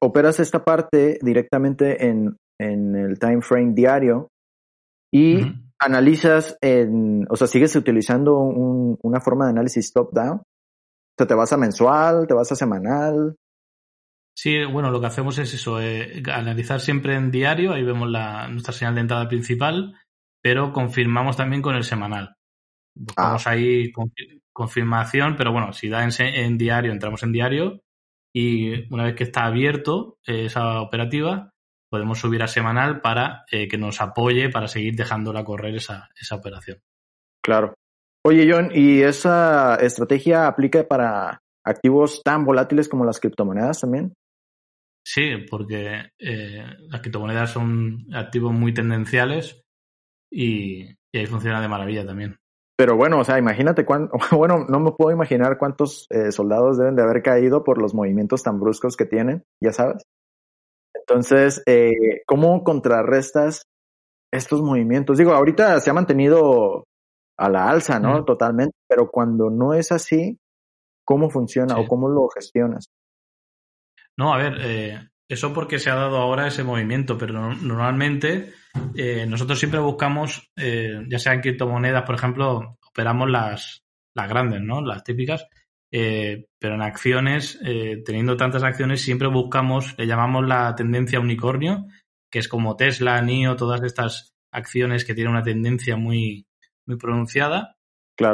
[SPEAKER 1] operas esta parte directamente en, en el time frame diario y analizas en, o sea, sigues utilizando una forma de análisis top-down ¿Te vas a mensual? ¿Te vas a semanal?
[SPEAKER 2] Sí, bueno, lo que hacemos es eso, eh, analizar siempre en diario, ahí vemos la, nuestra señal de entrada principal, pero confirmamos también con el semanal. Buscamos ah. ahí confirmación, pero bueno, si da en, diario, entramos en diario y una vez que está abierto eh, esa operativa, podemos subir a semanal para eh, que nos apoye para seguir dejándola correr esa, esa operación.
[SPEAKER 1] Claro. Oye, John, ¿y esa estrategia aplica para activos tan volátiles como las criptomonedas también?
[SPEAKER 2] Sí, porque eh, las criptomonedas son activos muy tendenciales y, ahí funciona de maravilla también.
[SPEAKER 1] Pero bueno, o sea, imagínate cuánto, [LAUGHS] bueno, no me puedo imaginar cuántos eh, soldados deben de haber caído por los movimientos tan bruscos que tienen, ya sabes. Entonces, eh, ¿cómo contrarrestas estos movimientos? Digo, ahorita se ha mantenido a la alza, ¿no? Totalmente. Pero cuando no es así, ¿cómo funciona o cómo lo gestionas?
[SPEAKER 2] No, a ver, eh, eso porque se ha dado ahora ese movimiento, pero normalmente eh, nosotros siempre buscamos, eh, ya sea en criptomonedas, por ejemplo, operamos las, las grandes, ¿no? Las típicas, pero en acciones, teniendo tantas acciones, siempre buscamos, le llamamos la tendencia unicornio, que es como Tesla, NIO, todas estas acciones que tienen una tendencia muy, muy pronunciada.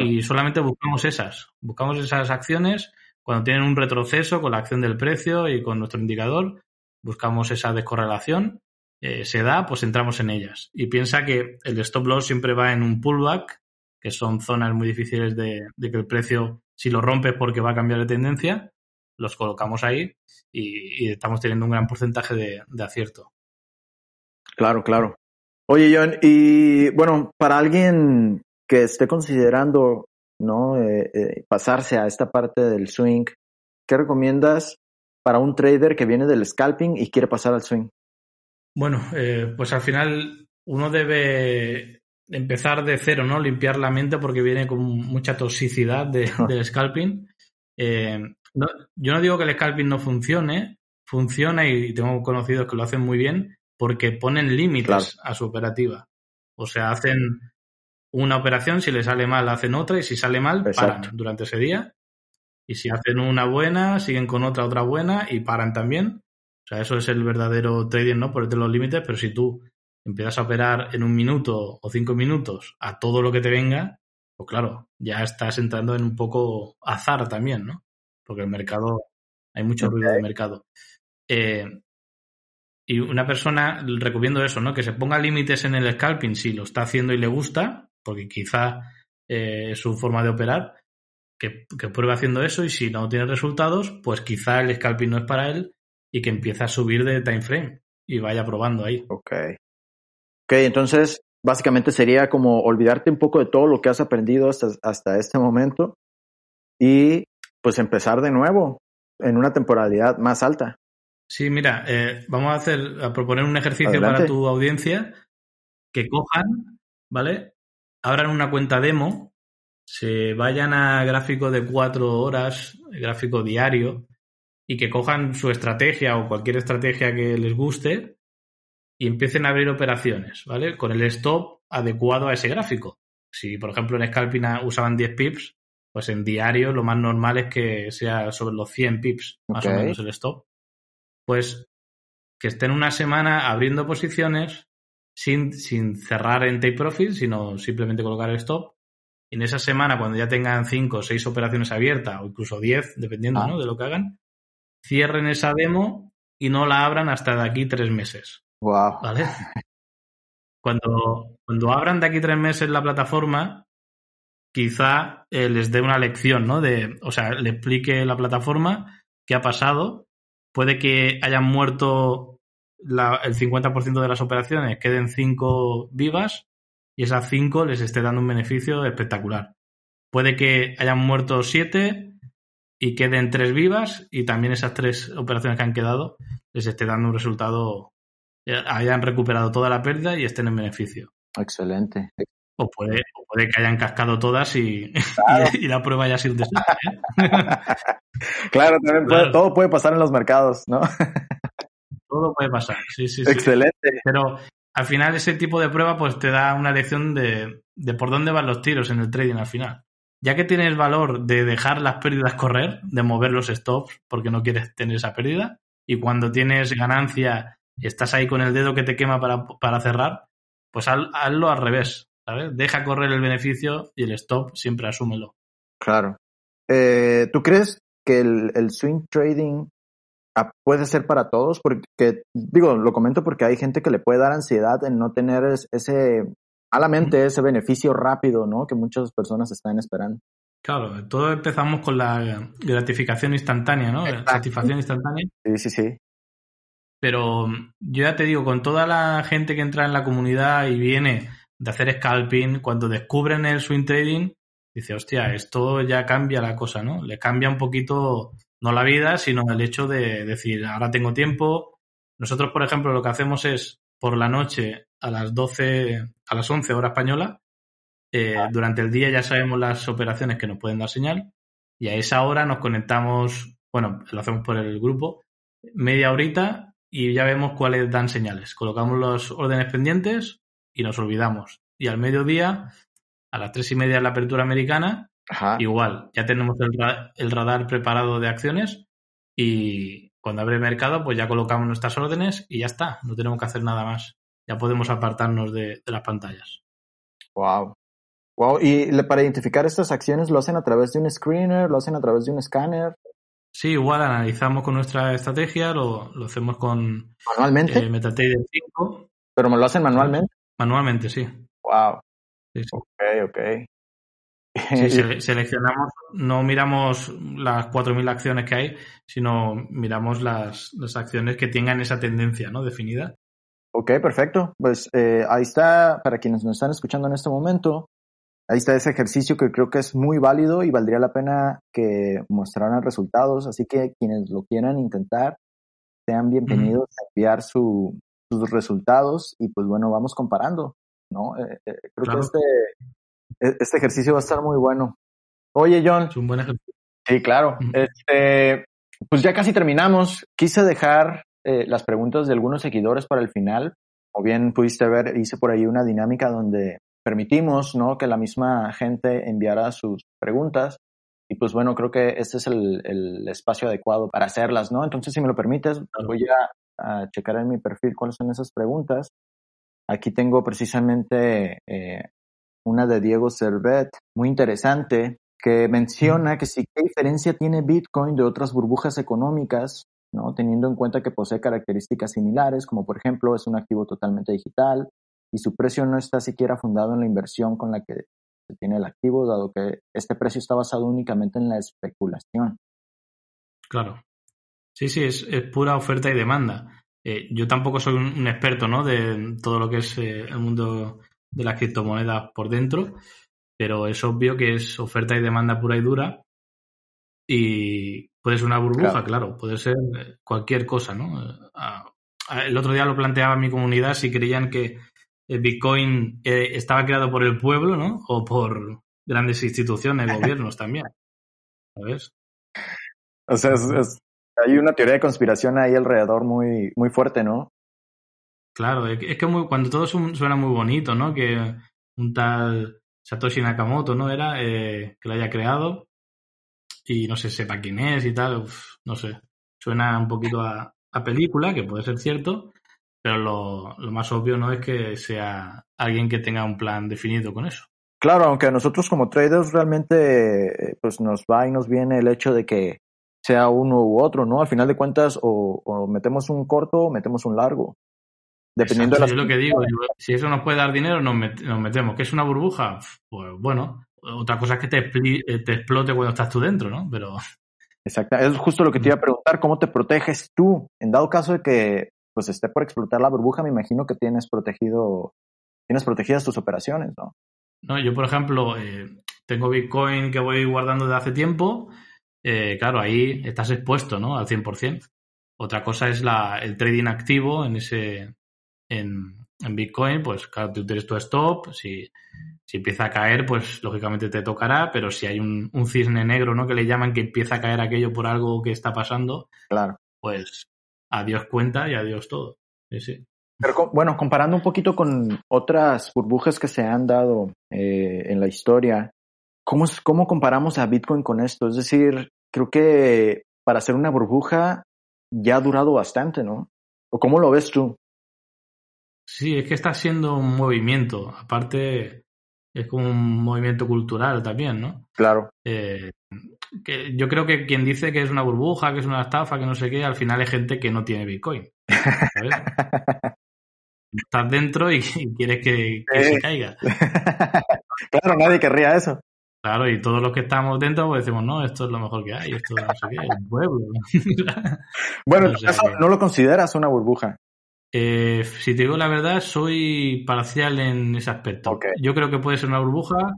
[SPEAKER 2] Y solamente buscamos esas. Buscamos esas acciones cuando tienen un retroceso con la acción del precio y con nuestro indicador. Buscamos esa descorrelación. Eh, se da, pues entramos en ellas. Y piensa que el stop loss siempre va en un pullback, que son zonas muy difíciles de, que el precio, si lo rompes porque va a cambiar de tendencia, los colocamos ahí y, estamos teniendo un gran porcentaje de, acierto.
[SPEAKER 1] Claro, claro. Oye, John, y bueno, para alguien que esté considerando ¿no? Eh, eh, pasarse a esta parte del swing, ¿qué recomiendas para un trader que viene del scalping y quiere pasar al swing?
[SPEAKER 2] Bueno, eh, pues al final uno debe empezar de cero, ¿no? Limpiar la mente porque viene con mucha toxicidad [LAUGHS] del scalping. yo no digo que el scalping no funcione, funciona y tengo conocidos que lo hacen muy bien, porque ponen límites a su operativa. O sea, hacen una operación, si le sale mal, hacen otra, y si sale mal, paran durante ese día. Y si hacen una buena, siguen con otra, otra buena, y paran también. O sea, eso es el verdadero trading, ¿no? Ponerte los límites, pero si tú empiezas a operar en un minuto o cinco minutos a todo lo que te venga, pues claro, ya estás entrando en un poco azar también, ¿no? Porque el mercado, hay mucho ruido de mercado. Eh, y una persona, recomiendo eso, ¿no? Que se ponga límites en el scalping si lo está haciendo y le gusta, porque quizá eh, es su forma de operar, que, que pruebe haciendo eso y si no tiene resultados, pues quizá el scalping no es para él y que empiece a subir de time frame y vaya probando ahí.
[SPEAKER 1] Ok. Ok, entonces básicamente sería como olvidarte un poco de todo lo que has aprendido hasta, hasta este momento y pues empezar de nuevo en una temporalidad más alta.
[SPEAKER 2] Sí, mira, eh, vamos a hacer, a proponer un ejercicio
[SPEAKER 1] Adelante.
[SPEAKER 2] para tu audiencia, que cojan, ¿vale? Abran una cuenta demo, se vayan a gráfico de cuatro horas, gráfico diario, y que cojan su estrategia o cualquier estrategia que les guste y empiecen a abrir operaciones, ¿vale? Con el stop adecuado a ese gráfico. Si, por ejemplo, en Scalping usaban 10 pips, pues en diario lo más normal es que sea sobre los 100 pips, más o menos el stop. Pues que estén una semana abriendo posiciones sin, sin cerrar en take profit, sino simplemente colocar el stop. En esa semana, cuando ya tengan 5 o 6 operaciones abiertas, o incluso 10, dependiendo
[SPEAKER 1] Ah.
[SPEAKER 2] ¿no? de lo que hagan, cierren esa demo y no la abran hasta de aquí tres meses.
[SPEAKER 1] Wow.
[SPEAKER 2] ¿Vale? [LAUGHS] Cuando, cuando abran de aquí tres meses la plataforma, quizá eh, les dé una lección, ¿no? De, o sea, le explique la plataforma qué ha pasado. Puede que hayan muerto la- el 50% de las operaciones, queden cinco vivas y esas cinco les esté dando un beneficio espectacular. Puede que hayan muerto siete y queden tres vivas y también esas tres operaciones que han quedado les esté dando un resultado, eh, hayan recuperado toda la pérdida y estén en beneficio.
[SPEAKER 1] Excelente.
[SPEAKER 2] O puede, o puede que hayan cascado todas y,
[SPEAKER 1] Claro. [LAUGHS]
[SPEAKER 2] y, y la prueba haya sido un desastre. ¿eh? [LAUGHS]
[SPEAKER 1] Claro, también puede-
[SPEAKER 2] Claro.
[SPEAKER 1] todo puede pasar en los mercados, ¿no?
[SPEAKER 2] Todo puede pasar. Sí, sí, sí.
[SPEAKER 1] Excelente.
[SPEAKER 2] Pero al final ese tipo de prueba pues te da una lección de, de por dónde van los tiros en el trading al final. Ya que tienes valor de dejar las pérdidas correr, de mover los stops porque no quieres tener esa pérdida, y cuando tienes ganancia estás ahí con el dedo que te quema para, para cerrar, pues haz- hazlo al revés, ¿sabes? Deja correr el beneficio y el stop siempre asúmelo.
[SPEAKER 1] Claro. Eh, ¿Tú crees que el, swing trading puede ser para todos? Porque, digo, lo comento porque hay gente que le puede dar ansiedad en no tener es- ese, malamente, ese beneficio rápido, ¿no? Que muchas personas están esperando.
[SPEAKER 2] Claro, todos empezamos con la gratificación instantánea, ¿no?
[SPEAKER 1] Exacto.
[SPEAKER 2] Satisfacción instantánea.
[SPEAKER 1] Sí, sí, sí.
[SPEAKER 2] Pero yo ya te digo, con toda la gente que entra en la comunidad y viene de hacer scalping, cuando descubren el swing trading, dice, hostia, esto ya cambia la cosa, ¿no? Le cambia un poquito, no la vida, sino el hecho de decir, ahora tengo tiempo. Nosotros, por ejemplo, lo que hacemos es por la noche a las 12, a las 11 hora española, eh, durante el día ya sabemos las operaciones que nos pueden dar señal y a esa hora nos conectamos, bueno, lo hacemos por el grupo, media horita y ya vemos cuáles dan señales. Colocamos los órdenes pendientes y nos olvidamos. Y al mediodía, a las tres y media en la apertura americana,
[SPEAKER 1] Ajá.
[SPEAKER 2] igual, ya tenemos el, ra- el radar preparado de acciones y cuando abre el mercado, pues ya colocamos nuestras órdenes y ya está, no tenemos que hacer nada más. Ya podemos apartarnos de, de las pantallas.
[SPEAKER 1] Wow. Wow. Y para identificar estas acciones lo hacen a través de un screener, lo hacen a través de un escáner,
[SPEAKER 2] Sí, igual analizamos con nuestra estrategia, lo, lo hacemos con
[SPEAKER 1] manualmente,
[SPEAKER 2] eh, MetaTrader 5,
[SPEAKER 1] pero me lo hacen manualmente.
[SPEAKER 2] manualmente, sí.
[SPEAKER 1] Wow.
[SPEAKER 2] Sí, sí.
[SPEAKER 1] Ok, ok.
[SPEAKER 2] Sí, sele- seleccionamos, no miramos las 4.000 acciones que hay, sino miramos las, las acciones que tengan esa tendencia ¿no? definida.
[SPEAKER 1] Ok, perfecto. Pues eh, ahí está, para quienes nos están escuchando en este momento, ahí está ese ejercicio que creo que es muy válido y valdría la pena que mostraran resultados. Así que quienes lo quieran intentar, sean bienvenidos a enviar su- sus resultados y pues bueno, vamos comparando, ¿no? Eh, eh, creo
[SPEAKER 2] Claro.
[SPEAKER 1] que este, este ejercicio va a estar muy bueno. Oye, John,
[SPEAKER 2] Es un buen ejercicio.
[SPEAKER 1] Sí, claro. Este, pues ya casi terminamos. Quise dejar eh, las preguntas de algunos seguidores para el final. O bien pudiste ver, hice por ahí una dinámica donde permitimos, ¿no? Que la misma gente enviara sus preguntas. Y pues bueno, creo que este es el, el espacio adecuado para hacerlas, ¿no? Entonces, si me lo permites, voy a, a checar en mi perfil cuáles son esas preguntas. Aquí tengo precisamente eh, una de Diego Servet, muy interesante, que menciona que sí, qué diferencia tiene Bitcoin de otras burbujas económicas, ¿no? Teniendo en cuenta que posee características similares, como por ejemplo es un activo totalmente digital y su precio no está siquiera fundado en la inversión con la que se tiene el activo, dado que este precio está basado únicamente en la especulación.
[SPEAKER 2] Claro. Sí, sí, es, pura oferta y demanda. Eh, yo tampoco soy un, un, experto ¿no? de todo lo que es eh, el mundo de las criptomonedas por dentro, pero es obvio que es oferta y demanda pura y dura. Y puede ser una burbuja, claro, claro puede ser cualquier cosa, ¿no? El otro día lo planteaba mi comunidad si creían que Bitcoin eh, estaba creado por el pueblo, ¿no? O por grandes instituciones, gobiernos [LAUGHS] también. ¿Sabes?
[SPEAKER 1] O sea, es, es, hay una teoría de conspiración ahí alrededor muy, muy fuerte, ¿no?
[SPEAKER 2] Claro, es que muy, cuando todo suena muy bonito, ¿no? Que un tal Satoshi Nakamoto, ¿no? Era eh, que lo haya creado y no se sepa quién es y tal, no sé. Suena un poquito a, a, película, que puede ser cierto, pero lo, lo más obvio no es que sea alguien que tenga un plan definido con eso.
[SPEAKER 1] Claro, aunque a nosotros como traders realmente pues nos va y nos viene el hecho de que sea uno u otro, ¿no? Al final de cuentas, o, o metemos un corto o metemos un largo.
[SPEAKER 2] Dependiendo Exacto, de las... Lo que digo, si eso nos puede dar dinero, nos, met nos metemos. ¿Que es una burbuja? Pues bueno, otra cosa es que te, te explote cuando estás tú dentro, ¿no? Pero...
[SPEAKER 1] Exacto, es justo lo que te iba a preguntar, ¿cómo te proteges tú? En dado caso de que pues esté por explotar la burbuja, me imagino que tienes protegido, tienes protegidas tus operaciones, ¿no?
[SPEAKER 2] No, yo por ejemplo, eh, tengo Bitcoin que voy guardando desde hace tiempo, eh, claro, ahí estás expuesto, ¿no? Al 100%. Otra cosa es la, el trading activo en ese, en, en Bitcoin, pues claro, tú tienes tu stop, si, si empieza a caer, pues lógicamente te tocará, pero si hay un, un, cisne negro, ¿no? Que le llaman que empieza a caer aquello por algo que está pasando,
[SPEAKER 1] claro.
[SPEAKER 2] pues adiós cuenta y adiós todo. Sí, sí.
[SPEAKER 1] Pero bueno, comparando un poquito con otras burbujas que se han dado eh, en la historia, ¿cómo, ¿cómo comparamos a Bitcoin con esto? Es decir, creo que para hacer una burbuja ya ha durado bastante, ¿no? ¿O cómo lo ves tú?
[SPEAKER 2] Sí, es que está siendo un movimiento. Aparte, es como un movimiento cultural también, ¿no?
[SPEAKER 1] Claro.
[SPEAKER 2] Eh, que yo creo que quien dice que es una burbuja, que es una estafa, que no sé qué, al final es gente que no tiene Bitcoin. ¿sabes? [LAUGHS] Estás dentro y, quieres que, que se caiga. [LAUGHS]
[SPEAKER 1] claro, nadie querría eso.
[SPEAKER 2] Claro, y todos los que estamos dentro pues decimos, no, esto es lo mejor que hay, esto no sé qué, el pueblo. [LAUGHS]
[SPEAKER 1] bueno, o sea, que... ¿no lo consideras una burbuja?
[SPEAKER 2] Eh, si te digo la verdad, soy parcial en ese aspecto.
[SPEAKER 1] Okay.
[SPEAKER 2] Yo creo que puede ser una burbuja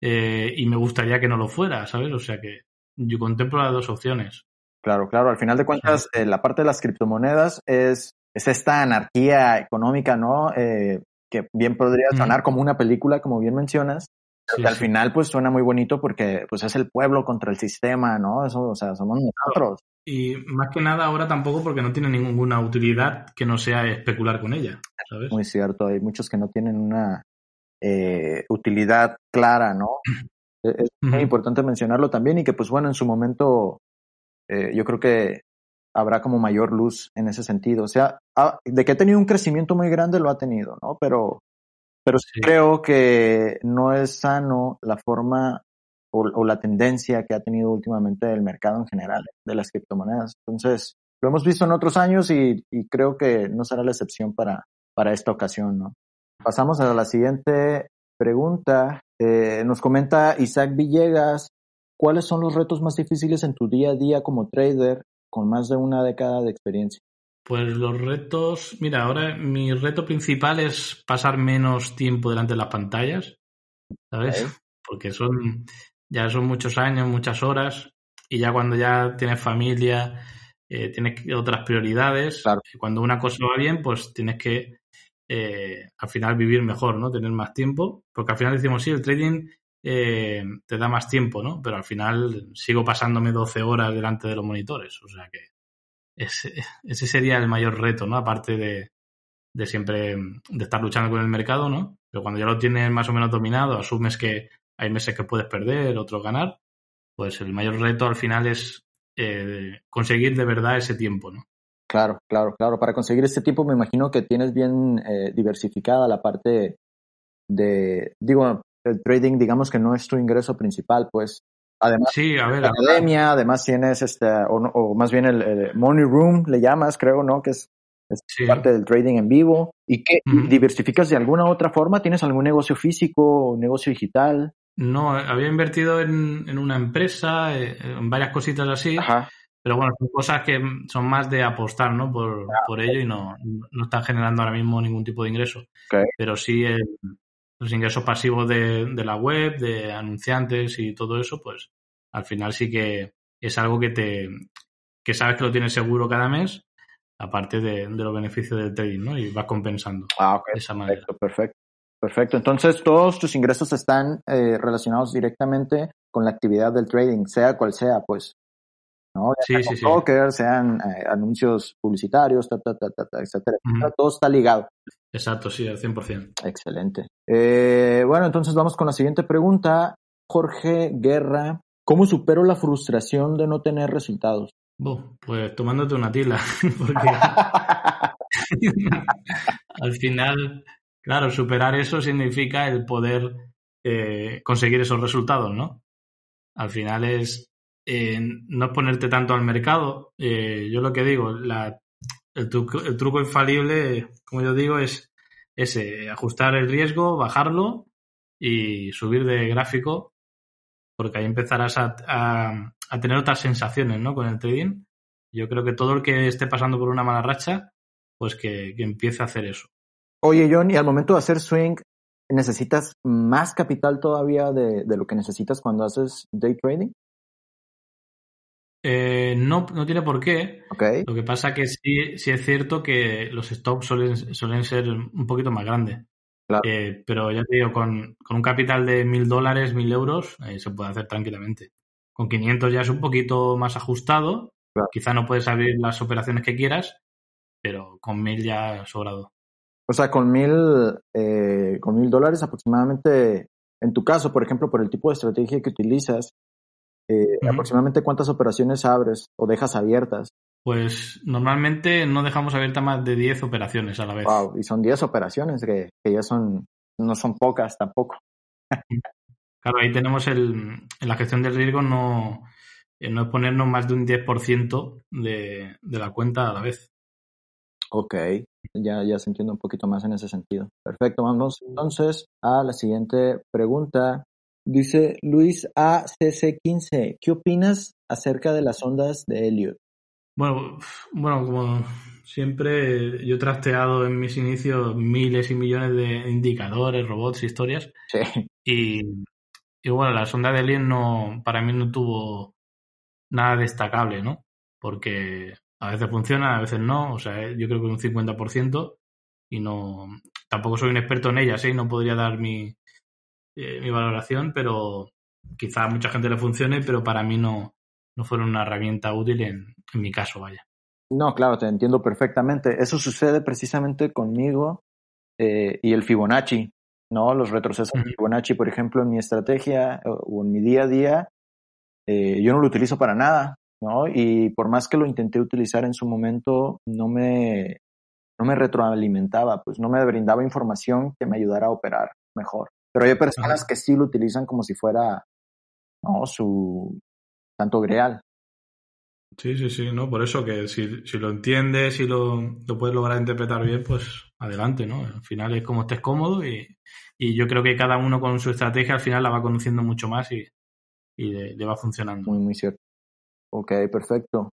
[SPEAKER 2] eh, y me gustaría que no lo fuera, ¿sabes? O sea que yo contemplo las dos opciones.
[SPEAKER 1] Claro, claro. Al final de cuentas, sí. eh, la parte de las criptomonedas es, es esta anarquía económica, ¿no? Eh, que bien podría sonar mm. como una película, como bien mencionas. Sí, al sí. final, pues suena muy bonito porque pues es el pueblo contra el sistema, ¿no? Eso, o sea, somos nosotros.
[SPEAKER 2] Y más que nada ahora tampoco porque no tiene ninguna utilidad que no sea especular con ella, ¿sabes?
[SPEAKER 1] Muy cierto, hay muchos que no tienen una eh, utilidad clara, ¿no? [CLEARS THROAT] es muy uh -huh. importante mencionarlo también y que pues bueno, en su momento eh, yo creo que habrá como mayor luz en ese sentido. O sea, de que ha tenido un crecimiento muy grande lo ha tenido, ¿no? Pero, pero sí. creo que no es sano la forma o, o, la tendencia que ha tenido últimamente el mercado en general de las criptomonedas. Entonces, lo hemos visto en otros años y, y creo que no será la excepción para, para esta ocasión, ¿no? Pasamos a la siguiente pregunta. Eh, nos comenta Isaac Villegas, ¿cuáles son los retos más difíciles en tu día a día como trader con más de una década de experiencia?
[SPEAKER 2] Pues los retos, mira, ahora mi reto principal es pasar menos tiempo delante de las pantallas, ¿sabes? Porque son, ya son muchos años, muchas horas, y ya cuando ya tienes familia, eh, tienes otras prioridades,
[SPEAKER 1] claro.
[SPEAKER 2] cuando una cosa va bien, pues tienes que eh, al final vivir mejor, ¿no? Tener más tiempo, porque al final decimos, sí, el trading eh, te da más tiempo, ¿no? Pero al final sigo pasándome 12 horas delante de los monitores, o sea que ese, ese sería el mayor reto, ¿no? Aparte de, de siempre de estar luchando con el mercado, ¿no? Pero cuando ya lo tienes más o menos dominado, asumes que hay meses que puedes perder, otros ganar, pues el mayor reto al final es eh, conseguir de verdad ese tiempo, ¿no?
[SPEAKER 1] Claro, claro, claro. Para conseguir este tiempo me imagino que tienes bien eh, diversificada la parte de, digo, el trading, digamos que no es tu ingreso principal, pues. Además,
[SPEAKER 2] sí, a ver,
[SPEAKER 1] la academia, además tienes este, o, o más bien el, el, money room, le llamas, creo, ¿no? Que es, es sí. parte del trading en vivo. ¿Y que uh -huh. diversificas de alguna otra forma? ¿Tienes algún negocio físico, negocio digital?
[SPEAKER 2] No, había invertido en, en una empresa, eh, en varias cositas así,
[SPEAKER 1] Ajá.
[SPEAKER 2] pero bueno, son cosas que son más de apostar, ¿no? Por, por ello y no, no están generando ahora mismo ningún tipo de ingreso. Pero sí el- los ingresos pasivos de, de la web, de anunciantes y todo eso, pues al final sí que es algo que te que sabes que lo tienes seguro cada mes, aparte de, de los beneficios del trading, ¿no? Y vas compensando
[SPEAKER 1] Ah,
[SPEAKER 2] de esa manera.
[SPEAKER 1] Perfecto, perfecto. Perfecto. Entonces, todos tus ingresos están eh, relacionados directamente con la actividad del trading, sea cual sea, pues. ¿No? Ya
[SPEAKER 2] Sí, sí,
[SPEAKER 1] sean eh, anuncios publicitarios, ta, ta, ta, ta, etcétera,
[SPEAKER 2] Ujú.
[SPEAKER 1] etcétera. Todo está ligado.
[SPEAKER 2] Exacto, sí, al 100%.
[SPEAKER 1] Excelente. Eh, bueno, entonces vamos con la siguiente pregunta. Jorge Guerra, ¿cómo supero la frustración de no tener resultados?
[SPEAKER 2] Buh, pues tomándote una tila, [LAUGHS] porque [LAUGHS] al final, claro, superar eso significa el poder eh, conseguir esos resultados, ¿no? Al final es no ponerte tanto al mercado. Eh, yo lo que digo, la- el, truco, el truco infalible, como yo digo, es ese, ajustar el riesgo, bajarlo y subir de gráfico, porque ahí empezarás a, a- a tener otras sensaciones, ¿no? Con el trading. Yo creo que todo el que esté pasando por una mala racha, pues que, que empiece a hacer eso.
[SPEAKER 1] Oye, John, y al momento de hacer swing, ¿necesitas más capital todavía de, de lo que necesitas cuando haces day trading?
[SPEAKER 2] Eh, no, no tiene por qué. Lo que pasa que sí, sí es cierto que los stops suelen, suelen ser un poquito más grandes.
[SPEAKER 1] Claro.
[SPEAKER 2] Eh, pero ya te digo, con, con un capital de mil dólares, mil euros, eh, se puede hacer tranquilamente. Con 500 ya es un poquito más ajustado.
[SPEAKER 1] Claro.
[SPEAKER 2] Quizá no puedes abrir las operaciones que quieras, pero con mil ya sobrado.
[SPEAKER 1] O sea, con mil, eh, con mil dólares aproximadamente, en tu caso, por ejemplo, por el tipo de estrategia que utilizas, eh, aproximadamente cuántas operaciones abres o dejas abiertas.
[SPEAKER 2] Pues normalmente no dejamos abiertas más de 10 operaciones a la vez.
[SPEAKER 1] Wow, y son 10 operaciones que, que ya son, no son pocas tampoco. [LAUGHS]
[SPEAKER 2] Claro, ahí tenemos el, en la gestión del riesgo no, eh, no es ponernos más de un 10% de, de la cuenta a la vez.
[SPEAKER 1] Ok, ya, ya se entiende un poquito más en ese sentido. Perfecto, vamos entonces a la siguiente pregunta. Dice Luis ACC15, ¿qué opinas acerca de las ondas de Elliot?
[SPEAKER 2] Bueno, bueno, como siempre, yo he trasteado en mis inicios miles y millones de indicadores, robots, historias,
[SPEAKER 1] Sí,
[SPEAKER 2] y, y bueno, la sonda de Alien no, para mí no tuvo nada destacable, ¿no? Porque a veces funciona, a veces no, o sea, yo creo que un 50% y no, tampoco soy un experto en ellas, ¿eh? Y no podría dar mi, eh, mi valoración, pero quizá a mucha gente le funcione, pero para mí no, no fueron una herramienta útil en, en mi caso, vaya.
[SPEAKER 1] no, claro, te entiendo perfectamente. Eso sucede precisamente conmigo eh, y el Fibonacci, ¿no? Los retrocesos de. Fibonacci, por ejemplo, en mi estrategia o, o en mi día a día, eh, yo no lo utilizo para nada, ¿no? Y por más que lo intenté utilizar en su momento, no me, no me retroalimentaba, pues no me brindaba información que me ayudara a operar mejor. Pero hay personas
[SPEAKER 2] Ajá.
[SPEAKER 1] que sí lo utilizan como si fuera, ¿no? Su santo grial.
[SPEAKER 2] Sí, sí, sí, ¿no? Por eso que si, si lo entiendes y lo, lo puedes lograr interpretar bien, pues adelante, ¿no? Al final es como estés cómodo y, y yo creo que cada uno con su estrategia al final la va conociendo mucho más y, y le, le va funcionando.
[SPEAKER 1] Muy, muy cierto. Ok, perfecto.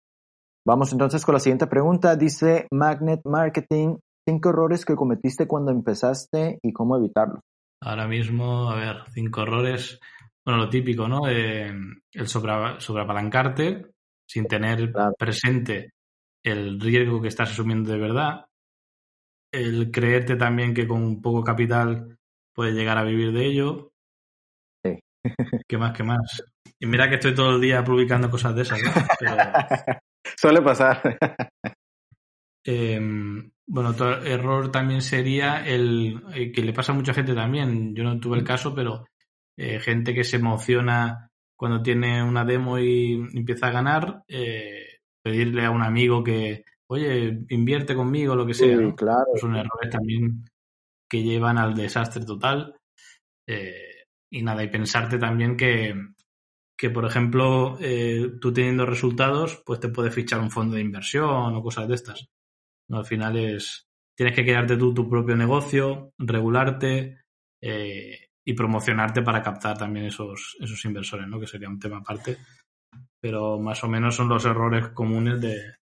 [SPEAKER 1] Vamos entonces con la siguiente pregunta. Dice Magnet Marketing, cinco errores que cometiste cuando empezaste y cómo evitarlos.
[SPEAKER 2] Ahora mismo, a ver, cinco errores. Bueno, lo típico, ¿no? Eh, el sobra, sobreapalancarte sin tener
[SPEAKER 1] Claro.
[SPEAKER 2] presente el riesgo que estás asumiendo de verdad. El creerte también que con poco capital puedes llegar a vivir de ello.
[SPEAKER 1] Sí. [LAUGHS]
[SPEAKER 2] ¿Qué más, qué más? Y mira que estoy todo el día publicando cosas de esas, ¿no? Pero, [LAUGHS]
[SPEAKER 1] Suele pasar. [LAUGHS]
[SPEAKER 2] eh, bueno, otro error también sería el eh, que le pasa a mucha gente también. Yo no tuve el caso, pero eh, gente que se emociona cuando tiene una demo y empieza a ganar, eh, pedirle a un amigo que, oye, invierte conmigo, lo que sea.
[SPEAKER 1] Sí,
[SPEAKER 2] ¿no?
[SPEAKER 1] claro.
[SPEAKER 2] Son errores también que llevan al desastre total. Eh, y nada, y pensarte también que, que por ejemplo, eh, tú teniendo resultados, pues te puedes fichar un fondo de inversión o cosas de estas. ¿No? Al final es, tienes que crearte tú tu propio negocio, regularte, eh, y promocionarte para captar también esos, esos inversores, ¿no? Que sería un tema aparte. Pero más o menos son los errores comunes de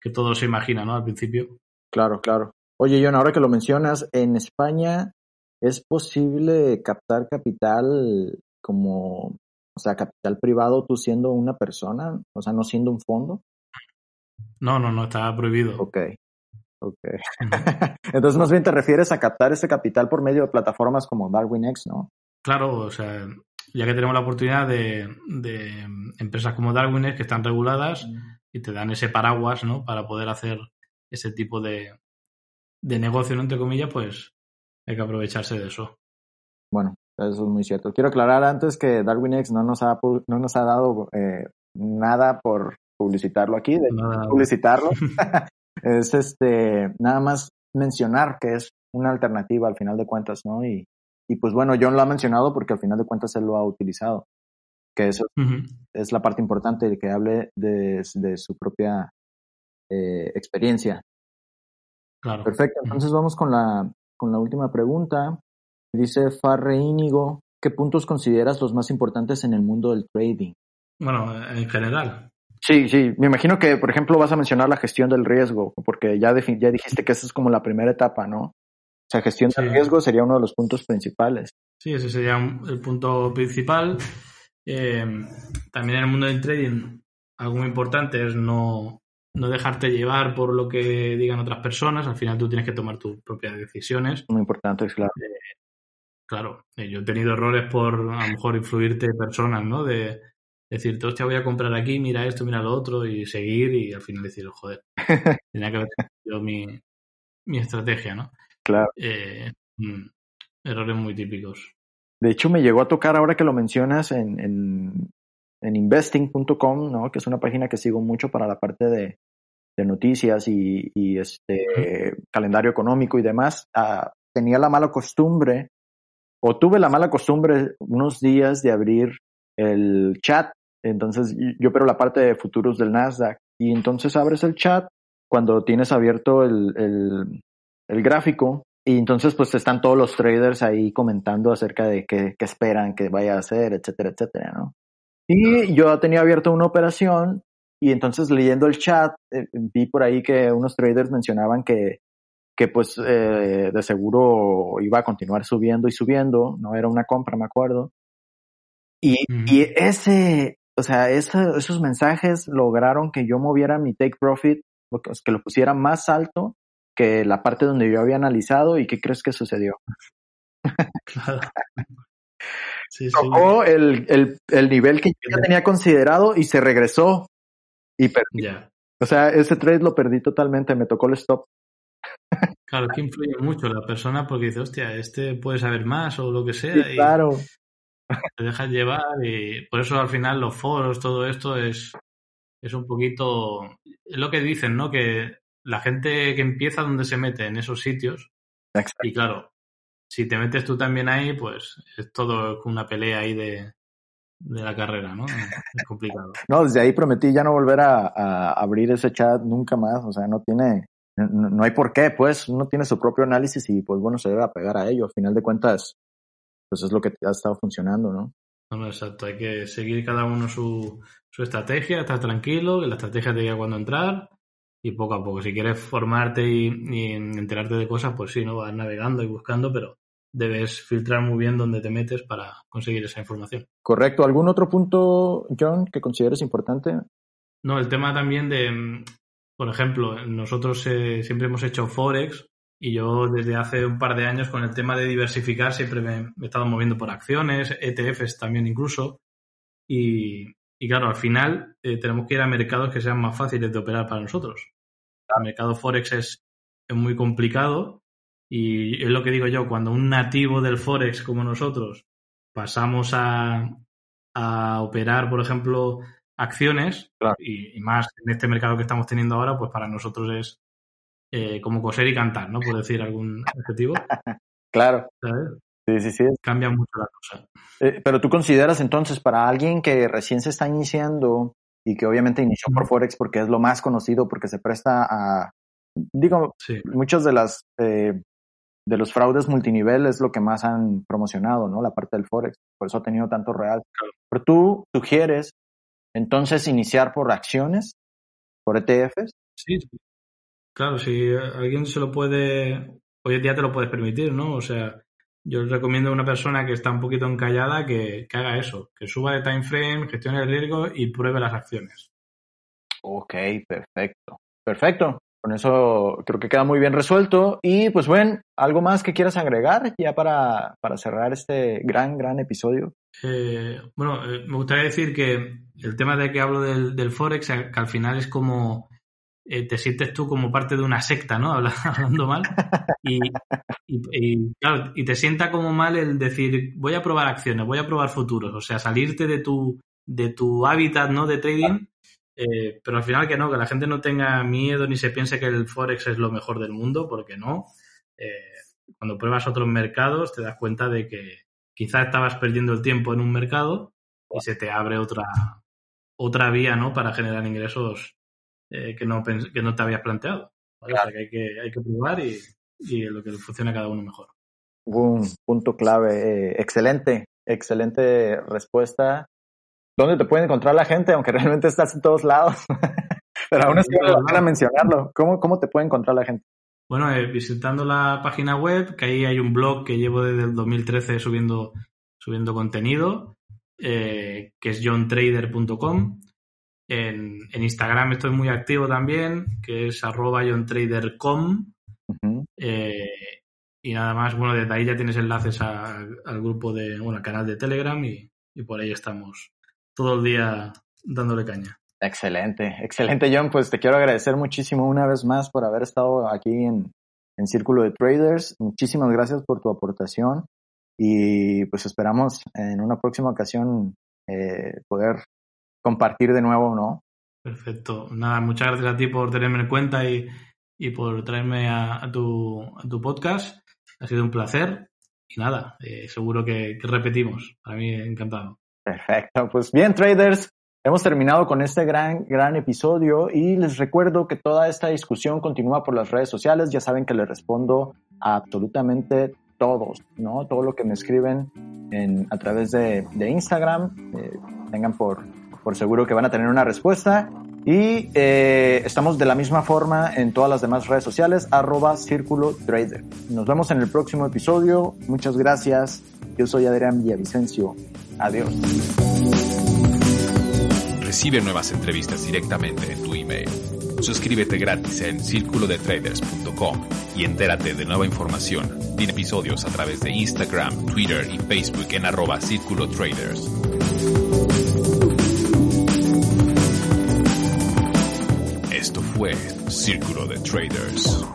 [SPEAKER 2] que todo se imagina, ¿no? Al principio.
[SPEAKER 1] Claro, claro. Oye, John, ahora que lo mencionas, en España es posible captar capital como, o sea, capital privado tú siendo una persona, o sea, no siendo un fondo.
[SPEAKER 2] No, no, no, está prohibido.
[SPEAKER 1] Ok, ok. [LAUGHS] Entonces, más bien te refieres a captar ese capital por medio de plataformas como DarwinX, ¿no?
[SPEAKER 2] Claro, o sea, ya que tenemos la oportunidad de, de empresas como DarwinX que están reguladas y te dan ese paraguas, ¿no? Para poder hacer ese tipo de, de negocio, ¿no? entre comillas, pues hay que aprovecharse de eso.
[SPEAKER 1] Bueno, eso es muy cierto. Quiero aclarar antes que DarwinX no nos ha, no nos ha dado eh, nada por publicitarlo aquí, de
[SPEAKER 2] Nada.
[SPEAKER 1] publicitarlo. [LAUGHS] es este, nada más mencionar que es una alternativa al final de cuentas, ¿no? Y, y pues bueno, John lo ha mencionado porque al final de cuentas él lo ha utilizado. Que eso es la parte importante de que hable de, de su propia eh, experiencia.
[SPEAKER 2] Claro.
[SPEAKER 1] Perfecto, entonces vamos con la, con la última pregunta. Dice Farre Íñigo, ¿qué puntos consideras los más importantes en el mundo del trading?
[SPEAKER 2] Bueno, en general.
[SPEAKER 1] Sí, sí, me imagino que, por ejemplo, vas a mencionar la gestión del riesgo, porque ya, ya dijiste que esa es como la primera etapa, ¿no? O sea, gestión del riesgo sería uno de los puntos principales.
[SPEAKER 2] Sí, ese sería el punto principal. Eh, también en el mundo del trading, algo muy importante es no, no dejarte llevar por lo que digan otras personas. Al final tú tienes que tomar tus propias decisiones.
[SPEAKER 1] Muy importante, es claro.
[SPEAKER 2] Claro, eh, yo he tenido errores por a lo mejor influirte personas, ¿no? De decirte, hostia, voy a comprar aquí, mira esto, mira lo otro, y seguir y al final decir, joder, [LAUGHS] tenía que haber sido mi, mi estrategia, ¿no?
[SPEAKER 1] Claro.
[SPEAKER 2] Eh, mm, errores muy típicos.
[SPEAKER 1] De hecho, me llegó a tocar ahora que lo mencionas en, en, en investing.com, ¿no? Que es una página que sigo mucho para la parte de, de noticias y, y este calendario económico y demás. Ah, tenía la mala costumbre, o tuve la mala costumbre unos días de abrir el chat. Entonces, yo opero la parte de futuros del Nasdaq. Y entonces abres el chat cuando tienes abierto el, el, el gráfico y entonces pues están todos los traders ahí comentando acerca de qué, qué esperan que vaya a hacer, etcétera, etcétera, ¿no? Y yo tenía abierto una operación y entonces leyendo el chat eh, vi por ahí que unos traders mencionaban que, que pues eh, de seguro iba a continuar subiendo y subiendo, no era una compra, me acuerdo. Y, ese, o sea, esa- esos mensajes lograron que yo moviera mi take profit, que, lo pusiera más alto que la parte donde yo había analizado y qué crees que sucedió. [LAUGHS]
[SPEAKER 2] Claro. Sí, sí.
[SPEAKER 1] Tocó el, el, el nivel que yo ya tenía considerado y se regresó. Y perdí.
[SPEAKER 2] Ya.
[SPEAKER 1] O sea, ese trade lo perdí totalmente, me tocó el stop.
[SPEAKER 2] Claro, que influye mucho la persona porque dice, hostia, este puede saber más o lo que sea.
[SPEAKER 1] Sí,
[SPEAKER 2] y
[SPEAKER 1] claro.
[SPEAKER 2] Te dejas llevar y por eso al final los foros, todo esto es, es un poquito, es lo que dicen, ¿no? Que la gente que empieza donde se mete en esos sitios
[SPEAKER 1] Exacto.
[SPEAKER 2] y claro, si te metes tú también ahí, pues es todo una pelea ahí de, de la carrera, ¿no? Es complicado. [LAUGHS]
[SPEAKER 1] No, desde ahí prometí ya no volver a, a abrir ese chat nunca más. O sea, no tiene, no, no hay por qué, pues uno tiene su propio análisis y pues bueno, se debe apegar a ello. Al final de cuentas, pues es lo que ha estado funcionando, ¿no?
[SPEAKER 2] No, no, exacto, hay que seguir cada uno su, su estrategia, estar tranquilo, que la estrategia te diga cuándo entrar y poco a poco. Si quieres formarte y, y enterarte de cosas, pues sí, ¿no? Vas navegando y buscando, pero debes filtrar muy bien dónde te metes para conseguir esa información.
[SPEAKER 1] Correcto. ¿Algún otro punto, John, que consideres importante?
[SPEAKER 2] No, el tema también de, mm, por ejemplo, nosotros eh, siempre hemos hecho Forex y yo desde hace un par de años con el tema de diversificar siempre me, me he estado moviendo por acciones, ETFs también incluso. Y, y claro, al final eh, tenemos que ir a mercados que sean más fáciles de operar para nosotros. El mercado Forex es, es muy complicado y es lo que digo yo, cuando un nativo del Forex como nosotros pasamos a, a operar, por ejemplo, acciones
[SPEAKER 1] Claro.
[SPEAKER 2] y, y más en este mercado que estamos teniendo ahora, pues para nosotros es eh, como coser y cantar, ¿no? Por decir algún adjetivo, [LAUGHS]
[SPEAKER 1] Claro.
[SPEAKER 2] ¿sabes?
[SPEAKER 1] Sí, sí, sí.
[SPEAKER 2] Cambia mucho la cosa.
[SPEAKER 1] Eh, pero tú consideras entonces para alguien que recién se está iniciando y que obviamente inició por. Forex porque es lo más conocido, porque se presta a, digo,
[SPEAKER 2] Sí,
[SPEAKER 1] muchas de las eh, de los fraudes multinivel es lo que más han promocionado, ¿no? La parte del Forex. Por eso ha tenido tanto real. Pero tú sugieres entonces iniciar por acciones, por ETFs.
[SPEAKER 2] Sí, claro, si alguien se lo puede, hoy en día te lo puedes permitir, ¿no? O sea, yo recomiendo a una persona que está un poquito encallada que, que haga eso, que suba de time frame, gestione el riesgo y pruebe las acciones.
[SPEAKER 1] Ok, perfecto. Perfecto. Con eso creo que queda muy bien resuelto. Y pues bueno, ¿algo más que quieras agregar ya para, para cerrar este gran, gran episodio?
[SPEAKER 2] Eh, bueno, eh, me gustaría decir que el tema de que hablo del, del Forex, eh, que al final es como eh, te sientes tú como parte de una secta, ¿no? [LAUGHS] Hablando mal. Y, y, y, claro, y te sienta como mal el decir, voy a probar acciones, voy a probar futuros, o sea, salirte de tu, de tu hábitat, ¿no? De trading eh, pero al final que no, que la gente no tenga miedo ni se piense que el Forex es lo mejor del mundo, porque no. Eh, cuando pruebas otros mercados te das cuenta de que quizás estabas perdiendo el tiempo en un mercado y se te abre otra, otra vía ¿no? para generar ingresos eh, que, no, que no te habías planteado. ¿vale? Claro. O sea que hay, que hay que probar y, y lo que funcione a cada uno mejor.
[SPEAKER 1] Un punto clave. Eh, excelente, excelente respuesta dónde te puede encontrar la gente, aunque [LAUGHS] realmente estás en todos lados. [LAUGHS] Pero aún así van a mencionarlo. ¿Cómo, ¿Cómo te puede encontrar la gente?
[SPEAKER 2] Bueno, eh, visitando la página web, que ahí hay un blog que llevo desde el 2013 subiendo, subiendo contenido, eh, que es johntrader.com. En, en, Instagram estoy muy activo también, que es arroba johntrader.com. Uh -huh. eh, y nada más, bueno, desde ahí ya tienes enlaces a, al grupo de, bueno, al canal de Telegram y, y por ahí estamos todo el día dándole caña.
[SPEAKER 1] Excelente, excelente John, pues te quiero agradecer muchísimo una vez más por haber estado aquí en, en Círculo de Traders. Muchísimas gracias por tu aportación y pues esperamos en una próxima ocasión eh, poder compartir de nuevo, ¿no?
[SPEAKER 2] Perfecto. Nada, muchas gracias a ti por tenerme en cuenta y, y por traerme a, a, tu, a, tu, podcast. Ha sido un placer y nada, eh, seguro que, que repetimos. Para mí encantado.
[SPEAKER 1] Perfecto, pues bien traders, hemos terminado con este gran, gran episodio y les recuerdo que toda esta discusión continúa por las redes sociales, ya saben que les respondo a absolutamente todos, ¿no? Todo lo que me escriben en, a través de, de Instagram, eh, tengan por, por seguro que van a tener una respuesta. Y eh, estamos de la misma forma en todas las demás redes sociales, arroba Círculo Trader. Nos vemos en el próximo episodio. Muchas gracias. Yo soy Adrián Villavicencio. Adiós.
[SPEAKER 3] Recibe nuevas entrevistas directamente en tu email. Suscríbete gratis en circulodetraders.com y entérate de nueva información y episodios a través de Instagram, Twitter y Facebook en arroba Círculo Traders. Esto fue Círculo de Traders.